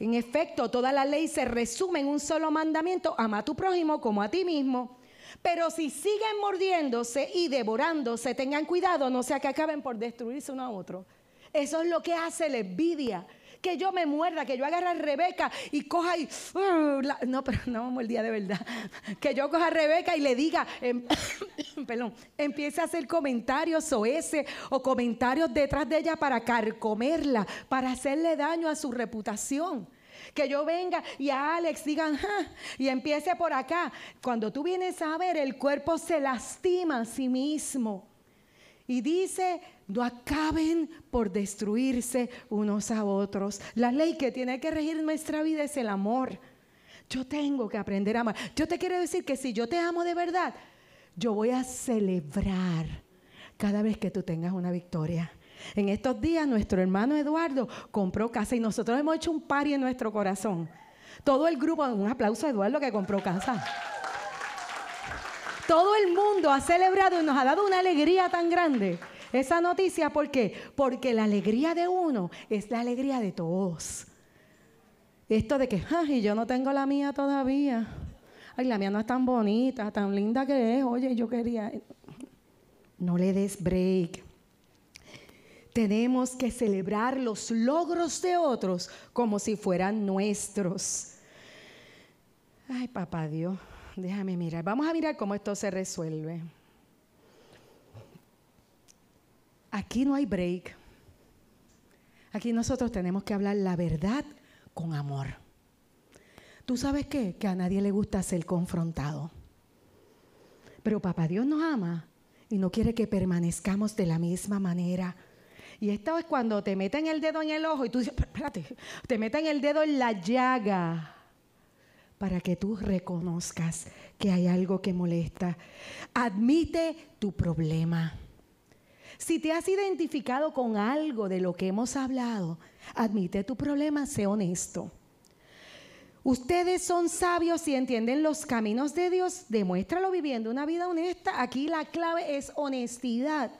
En efecto, toda la ley se resume en un solo mandamiento. Ama a tu prójimo como a ti mismo. Pero si siguen mordiéndose y devorándose, tengan cuidado, no sea que acaben por destruirse uno a otro. Eso es lo que hace la envidia. Que yo me muerda, que yo agarre a Rebeca y coja y. Uh, no, pero no me mordía de verdad. Que yo coja a Rebeca y le diga, em, perdón, empiece a hacer comentarios o ese o comentarios detrás de ella para carcomerla, para hacerle daño a su reputación. Que yo venga y a Alex digan, y empiece por acá. Cuando tú vienes a ver, el cuerpo se lastima a sí mismo. Y dice, no acaben por destruirse unos a otros. La ley que tiene que regir nuestra vida es el amor. Yo tengo que aprender a amar. Yo te quiero decir que si yo te amo de verdad, yo voy a celebrar cada vez que tú tengas una victoria. En estos días nuestro hermano Eduardo compró casa y nosotros hemos hecho un pari en nuestro corazón. Todo el grupo, un aplauso a Eduardo que compró casa. Todo el mundo ha celebrado y nos ha dado una alegría tan grande. Esa noticia, ¿por qué? Porque la alegría de uno es la alegría de todos. Esto de que, ay, yo no tengo la mía todavía. Ay, la mía no es tan bonita, tan linda que es. Oye, yo quería. No le des break. Tenemos que celebrar los logros de otros como si fueran nuestros. Ay, papá Dios, déjame mirar. Vamos a mirar cómo esto se resuelve. Aquí no hay break. Aquí nosotros tenemos que hablar la verdad con amor. ¿Tú sabes qué? Que a nadie le gusta ser confrontado. Pero papá Dios nos ama y no quiere que permanezcamos de la misma manera. Y esto es cuando te meten el dedo en el ojo y tú dices, espérate, te meten el dedo en la llaga para que tú reconozcas que hay algo que molesta. Admite tu problema. Si te has identificado con algo de lo que hemos hablado, admite tu problema, sé honesto. Ustedes son sabios y entienden los caminos de Dios, demuéstralo viviendo una vida honesta. Aquí la clave es honestidad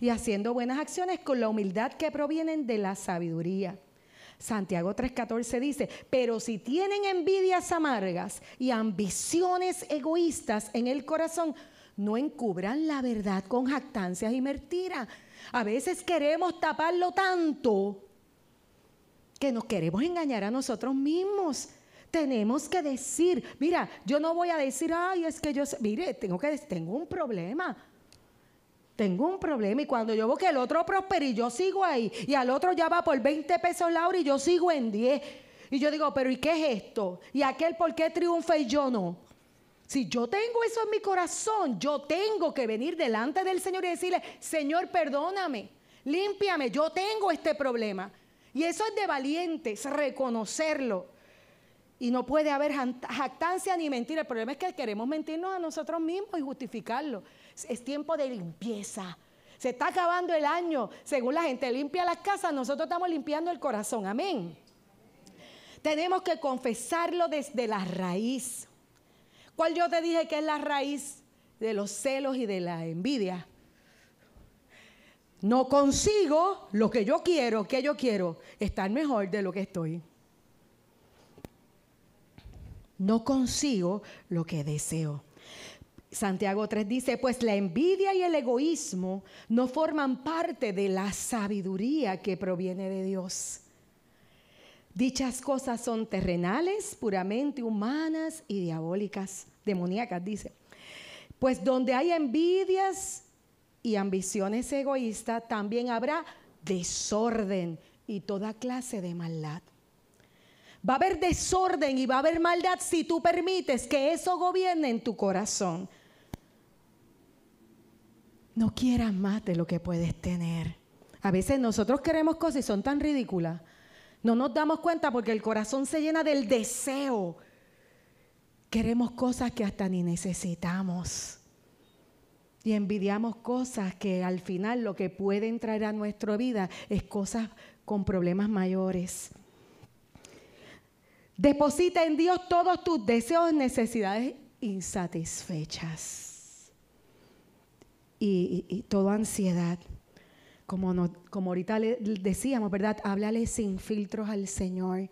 y haciendo buenas acciones con la humildad que provienen de la sabiduría. Santiago 3:14 dice, pero si tienen envidias amargas y ambiciones egoístas en el corazón, no encubran la verdad con jactancias y mentiras. A veces queremos taparlo tanto que nos queremos engañar a nosotros mismos. Tenemos que decir, mira, yo no voy a decir, ay, es que yo, mire, tengo que tengo un problema tengo un problema y cuando yo veo que el otro prospera y yo sigo ahí y al otro ya va por 20 pesos la hora y yo sigo en 10. Y yo digo, pero ¿y qué es esto? ¿Y aquel por qué triunfa y yo no? Si yo tengo eso en mi corazón, yo tengo que venir delante del Señor y decirle, Señor, perdóname, límpiame, yo tengo este problema. Y eso es de valientes, reconocerlo. Y no puede haber jactancia ni mentira. El problema es que queremos mentirnos a nosotros mismos y justificarlo. Es tiempo de limpieza. Se está acabando el año. Según la gente limpia las casas, nosotros estamos limpiando el corazón. Amén. Tenemos que confesarlo desde la raíz. ¿Cuál yo te dije que es la raíz de los celos y de la envidia? no consigo lo que yo quiero, que yo quiero, estar mejor de lo que estoy. No consigo lo que deseo. Santiago 3 dice, pues la envidia y el egoísmo no forman parte de la sabiduría que proviene de Dios. Dichas cosas son terrenales, puramente humanas y diabólicas, demoníacas, dice. Pues donde hay envidias y ambiciones egoístas, también habrá desorden y toda clase de maldad. Va a haber desorden y va a haber maldad si tú permites que eso gobierne en tu corazón. No quieras más de lo que puedes tener. A veces nosotros queremos cosas y son tan ridículas. No nos damos cuenta porque el corazón se llena del deseo. Queremos cosas que hasta ni necesitamos. Y envidiamos cosas que al final lo que pueden traer a nuestra vida es cosas con problemas mayores. Deposita en Dios todos tus deseos y necesidades insatisfechas y, toda ansiedad. Como, como ahorita le decíamos, ¿verdad? Háblale sin filtros al Señor.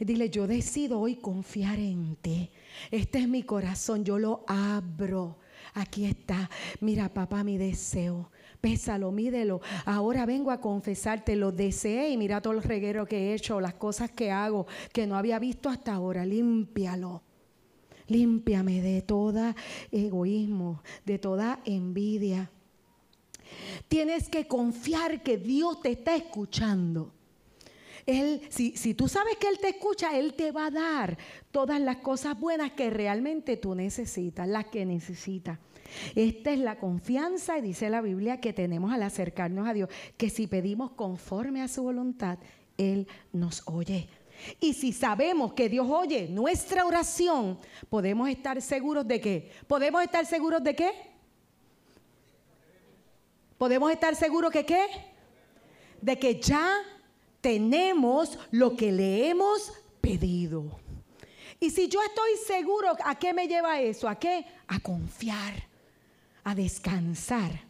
dile, yo decido hoy confiar en ti. Este es mi corazón, yo lo abro. Aquí está. Mira, papá, mi deseo. Pésalo, mídelo. Ahora vengo a confesarte, lo deseé y mira todo el reguero que he hecho, las cosas que hago que no había visto hasta ahora. Límpialo. Límpiame de toda egoísmo, de toda envidia. Tienes que confiar que Dios te está escuchando. Él, si, si, tú sabes que Él te escucha, Él te va a dar todas las cosas buenas que realmente tú necesitas, las que necesitas. Esta es la confianza, y dice la Biblia, que tenemos al acercarnos a Dios, que si pedimos conforme a su voluntad, Él nos oye. Y si sabemos que Dios oye nuestra oración, podemos estar seguros de qué? ¿Podemos estar seguros de qué? ¿Podemos estar seguros que qué? De que ya tenemos lo que le hemos pedido. Y si yo estoy seguro, ¿a qué me lleva eso? ¿A qué? A confiar, a descansar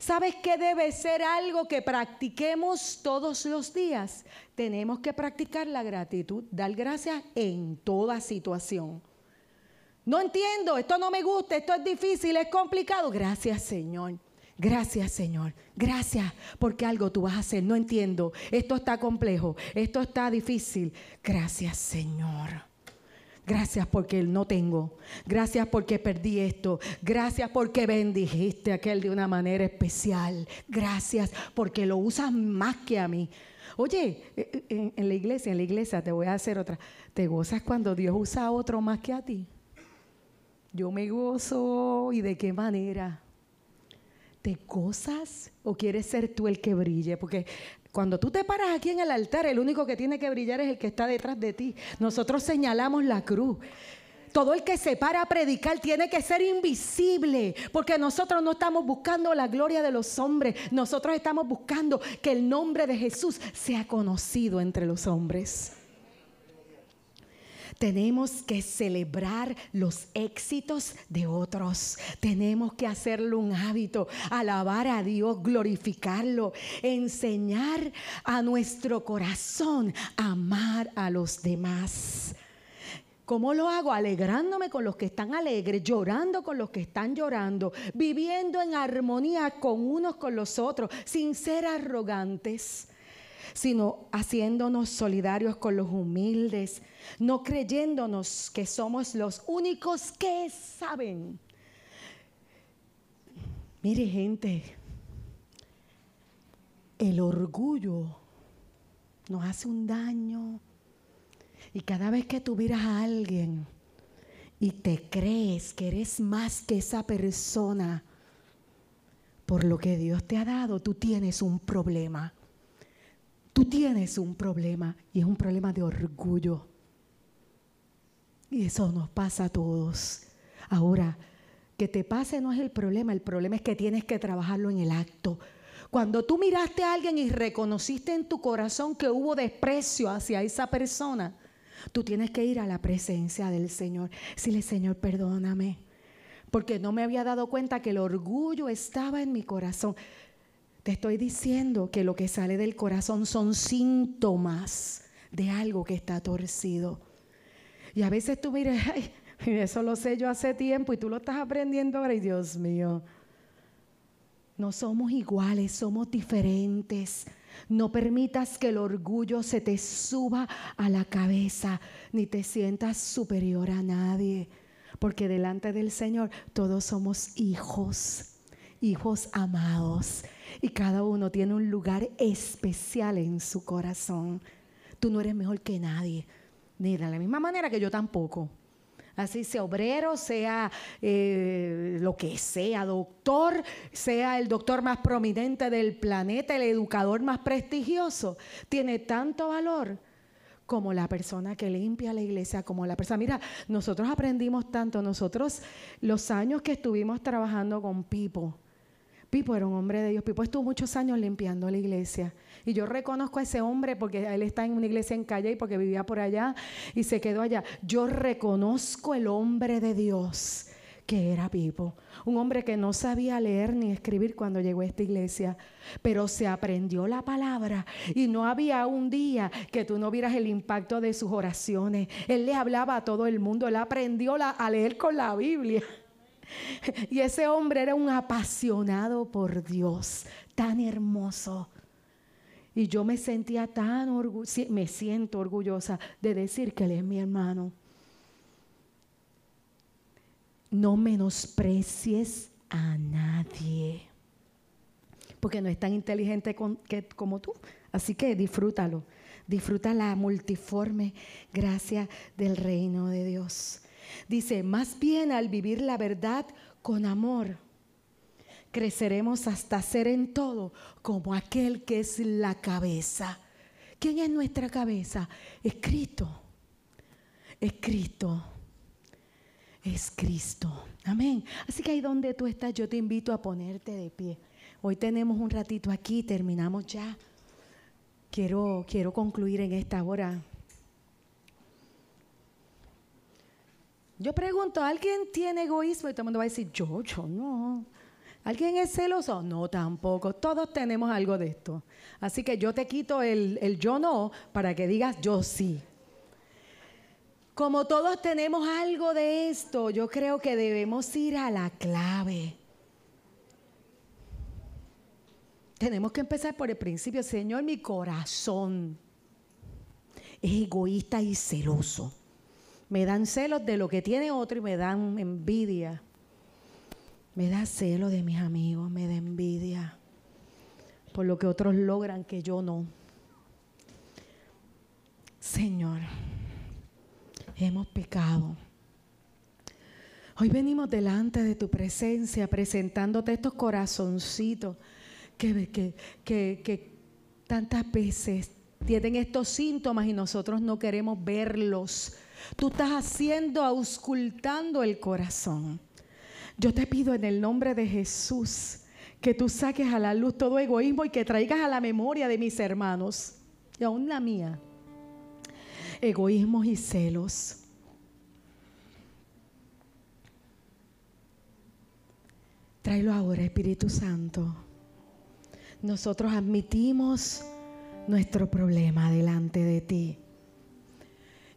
¿Sabes qué debe ser algo que practiquemos todos los días? Tenemos que practicar la gratitud, dar gracias en toda situación. No entiendo, esto no me gusta, esto es difícil, es complicado. Gracias Señor. Gracias Señor, gracias porque algo tú vas a hacer. No entiendo, esto está complejo, esto está difícil. Gracias Señor. Gracias porque no tengo. Gracias porque perdí esto. Gracias porque bendijiste a aquel de una manera especial. Gracias porque lo usas más que a mí. Oye, eh, eh, en, en, la iglesia, en la iglesia te voy a hacer otra. ¿Te gozas cuando Dios usa a otro más que a ti? Yo me gozo y de qué manera. ¿Te gozas o quieres ser tú el que brille? Porque cuando tú te paras aquí en el altar, el único que tiene que brillar es el que está detrás de ti. Nosotros señalamos la cruz. Todo el que se para a predicar tiene que ser invisible, porque nosotros no estamos buscando la gloria de los hombres, nosotros estamos buscando que el nombre de Jesús sea conocido entre los hombres. Tenemos que celebrar los éxitos de otros. Tenemos que hacerlo un hábito, alabar a Dios, glorificarlo, enseñar a nuestro corazón a amar a los demás. ¿Cómo lo hago? Alegrándome con los que están alegres, llorando con los que están llorando, viviendo en armonía con unos con los otros, sin ser arrogantes sino haciéndonos solidarios con los humildes, no creyéndonos que somos los únicos que saben. Mire gente, el orgullo nos hace un daño. Y cada vez que tú miras a alguien y te crees que eres más que esa persona, por lo que Dios te ha dado, tú tienes un problema. Tú tienes un problema y es un problema de orgullo. Y eso nos pasa a todos. Ahora, que te pase no es el problema, el problema es que tienes que trabajarlo en el acto. Cuando tú miraste a alguien y reconociste en tu corazón que hubo desprecio hacia esa persona, tú tienes que ir a la presencia del Señor. Dile, Señor, perdóname, porque no me había dado cuenta que el orgullo estaba en mi corazón. Te estoy diciendo que lo que sale del corazón son síntomas de algo que está torcido. Y a veces tú miras, ay, eso lo sé yo hace tiempo y tú lo estás aprendiendo ahora y Dios mío. No somos iguales, somos diferentes. No permitas que el orgullo se te suba a la cabeza, ni te sientas superior a nadie, porque delante del Señor todos somos hijos, hijos amados, y cada uno tiene un lugar especial en su corazón. Tú no eres mejor que nadie, ni de la misma manera que yo tampoco. Así sea obrero, sea eh, lo que sea, doctor, sea el doctor más prominente del planeta, el educador más prestigioso, tiene tanto valor como la persona que limpia la iglesia, como la persona. Mira, nosotros aprendimos tanto, nosotros los años que estuvimos trabajando con Pipo, Pipo era un hombre de Dios. Pipo estuvo muchos años limpiando la iglesia. Y yo reconozco a ese hombre porque él está en una iglesia en calle y porque vivía por allá y se quedó allá. Yo reconozco el hombre de Dios que era Pipo. Un hombre que no sabía leer ni escribir cuando llegó a esta iglesia, pero se aprendió la palabra y no había un día que tú no vieras el impacto de sus oraciones. Él le hablaba a todo el mundo, él aprendió a leer con la Biblia. Y ese hombre era un apasionado por Dios, tan hermoso. Y yo me sentía tan orgullosa, me siento orgullosa de decir que él es mi hermano. No menosprecies a nadie, porque no es tan inteligente como tú. Así que disfrútalo, disfruta la multiforme gracia del reino de Dios. Dice, más bien al vivir la verdad con amor, creceremos hasta ser en todo como aquel que es la cabeza. ¿Quién es nuestra cabeza? Es Cristo. Es Cristo. Es Cristo. Amén. Así que ahí donde tú estás, yo te invito a ponerte de pie. Hoy tenemos un ratito aquí, terminamos ya. Quiero, quiero concluir en esta hora Yo pregunto, ¿alguien tiene egoísmo? Y todo el mundo va a decir, yo, yo no. ¿Alguien es celoso? No, tampoco. Todos tenemos algo de esto. Así que yo te quito el, el yo no para que digas yo sí. Como todos tenemos algo de esto, yo creo que debemos ir a la clave. Tenemos que empezar por el principio. Señor, mi corazón es egoísta y celoso. Me dan celos de lo que tiene otro y me dan envidia. Me da celo de mis amigos, me da envidia por lo que otros logran que yo no. Señor, hemos pecado. Hoy venimos delante de tu presencia presentándote estos corazoncitos que, que, que, que tantas veces tienen estos síntomas y nosotros no queremos verlos Tú estás haciendo, auscultando el corazón. Yo te pido en el nombre de Jesús que tú saques a la luz todo egoísmo y que traigas a la memoria de mis hermanos y aún la mía. Egoísmos y celos. Tráelo ahora, Espíritu Santo. Nosotros admitimos nuestro problema delante de ti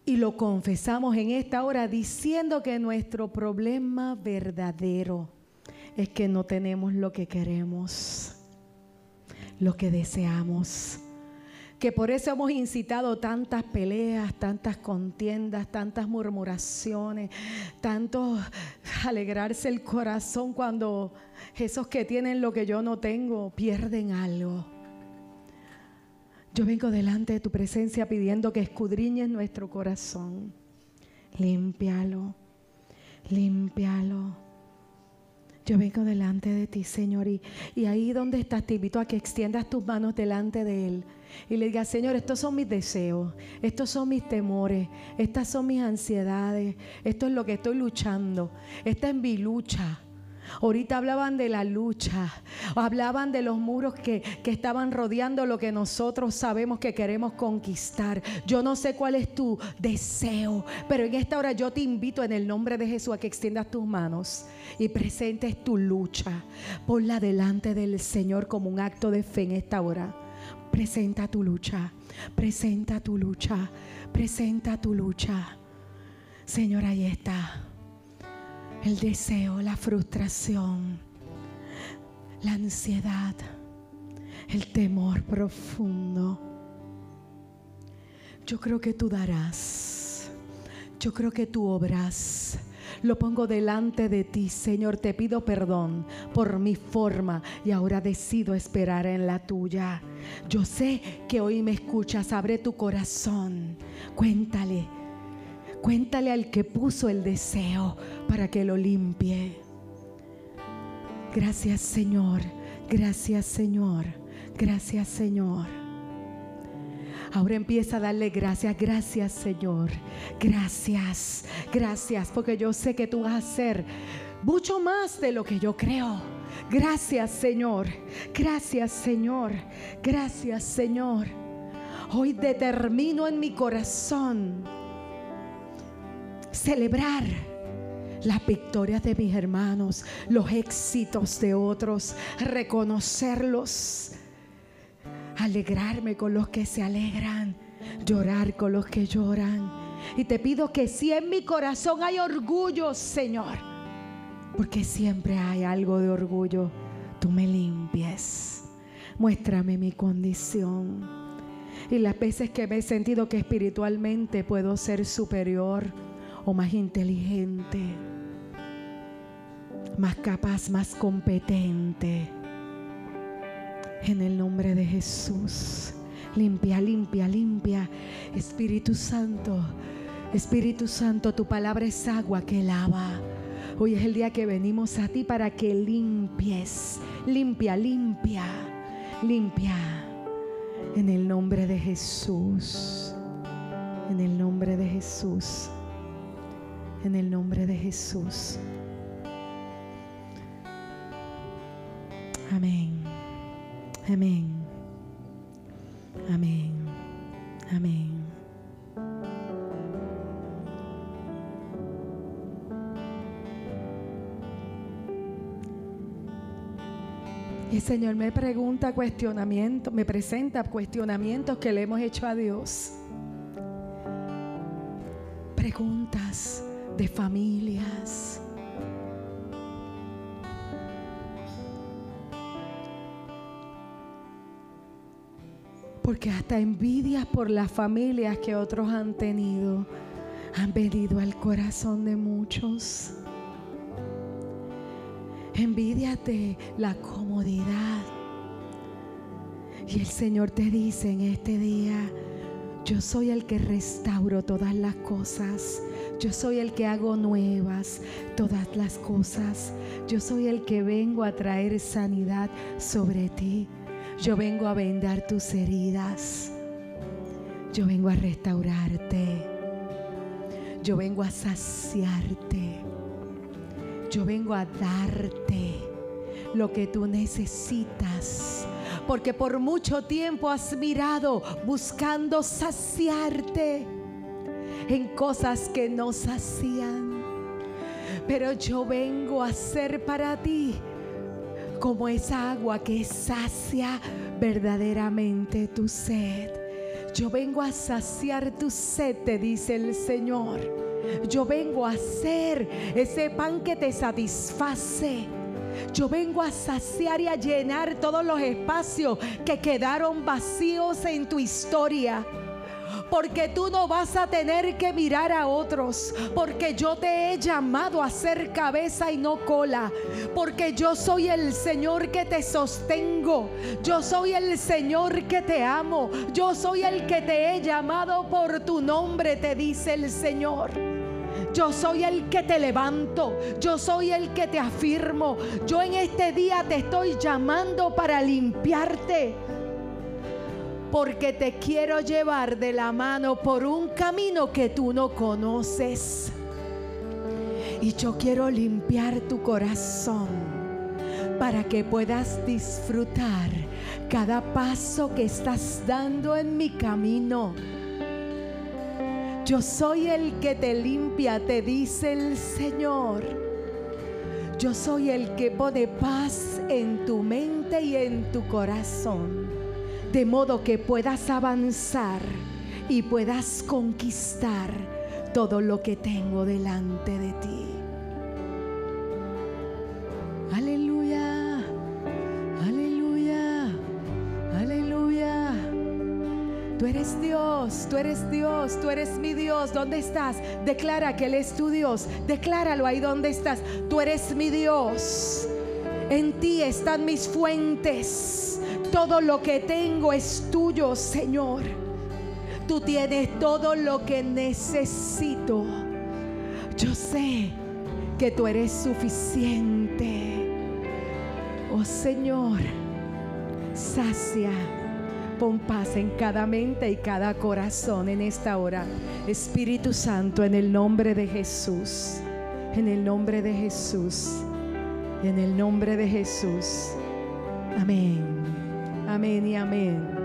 y lo confesamos en esta hora diciendo que nuestro problema verdadero es que no tenemos lo que queremos, lo que deseamos. Que por eso hemos incitado tantas peleas, tantas contiendas, tantas murmuraciones, tanto alegrarse el corazón cuando esos que tienen lo que yo no tengo pierden algo. Yo vengo delante de tu presencia pidiendo que escudriñes nuestro corazón. Límpialo, límpialo. Yo vengo delante de ti, Señor, y, y, ahí donde estás te invito a que extiendas tus manos delante de Él y le digas, Señor, estos son mis deseos, estos son mis temores, estas son mis ansiedades, esto es lo que estoy luchando, esta es mi lucha. Ahorita hablaban de la lucha, hablaban de los muros que, que, estaban rodeando lo que nosotros sabemos que queremos conquistar. Yo no sé cuál es tu deseo, pero en esta hora yo te invito en el nombre de Jesús a que extiendas tus manos y presentes tu lucha. Ponla delante del Señor como un acto de fe en esta hora. Presenta tu lucha, presenta tu lucha, presenta tu lucha. Señor, ahí está el deseo, la frustración, la ansiedad, el temor profundo. Yo creo que tú darás, yo creo que tú obras. Lo pongo delante de ti, Señor. Te pido perdón por mi forma y ahora decido esperar en la tuya. Yo sé que hoy me escuchas. Abre tu corazón. Cuéntale Cuéntale al que puso el deseo para que lo limpie. Gracias Señor, gracias Señor, gracias Señor. Ahora empieza a darle gracias, gracias Señor, gracias, gracias, porque yo sé que tú vas a hacer mucho más de lo que yo creo. Gracias Señor, gracias Señor, gracias Señor. Hoy determino en mi corazón celebrar las victorias de mis hermanos, los éxitos de otros, reconocerlos, alegrarme con los que se alegran, llorar con los que lloran. Y te pido que si en mi corazón hay orgullo, Señor, porque siempre hay algo de orgullo, tú me limpies. Muéstrame mi condición. Y las veces que me he sentido que espiritualmente puedo ser superior, o más inteligente, más capaz, más competente. En el nombre de Jesús. Limpia, limpia, limpia. Espíritu Santo, Espíritu Santo, tu palabra es agua que lava. Hoy es el día que venimos a ti para que limpies. Limpia, limpia, limpia. En el nombre de Jesús. En el nombre de Jesús en el nombre de Jesús. Amén. Amén. Amén. Amén. El Señor me pregunta cuestionamientos, me presenta cuestionamientos que le hemos hecho a Dios. Preguntas de familias. Porque hasta envidias por las familias que otros han tenido han venido al corazón de muchos. Envidia de la comodidad. Y el Señor te dice en este día, yo soy el que restauro todas las cosas. Yo soy el que hago nuevas todas las cosas. Yo soy el que vengo a traer sanidad sobre ti. Yo vengo a vendar tus heridas. Yo vengo a restaurarte. Yo vengo a saciarte. Yo vengo a darte lo que tú necesitas. Porque por mucho tiempo has mirado buscando saciarte en cosas que nos hacían. Pero yo vengo a ser para ti como esa agua que sacia verdaderamente tu sed. Yo vengo a saciar tu sed, te dice el Señor. Yo vengo a ser ese pan que te satisface. Yo vengo a saciar y a llenar todos los espacios que quedaron vacíos en tu historia. Porque tú no vas a tener que mirar a otros, porque yo te he llamado a ser cabeza y no cola, porque yo soy el Señor que te sostengo, yo soy el Señor que te amo, yo soy el que te he llamado por tu nombre, te dice el Señor. Yo soy el que te levanto. Yo soy el que te afirmo. Yo en este día te estoy llamando para limpiarte porque te quiero llevar de la mano por un camino que tú no conoces. Y yo quiero limpiar tu corazón para que puedas disfrutar cada paso que estás dando en mi camino. Yo soy el que te limpia, te dice el Señor. Yo soy el que pone paz en tu mente y en tu corazón, de modo que puedas avanzar y puedas conquistar todo lo que tengo delante de ti. Aleluya, Tú eres Dios, tú eres Dios, tú eres mi Dios. ¿Dónde estás? Declara que Él es tu Dios. Decláralo ahí donde estás. Tú eres mi Dios. En ti están mis fuentes. Todo lo que tengo es tuyo, Señor. Tú tienes todo lo que necesito. Yo sé que tú eres suficiente. Oh Señor, sacia, pon en cada mente y cada corazón en esta hora. Espíritu Santo, en el nombre de Jesús, en el nombre de Jesús, en el nombre de Jesús. Amén, amén y amén.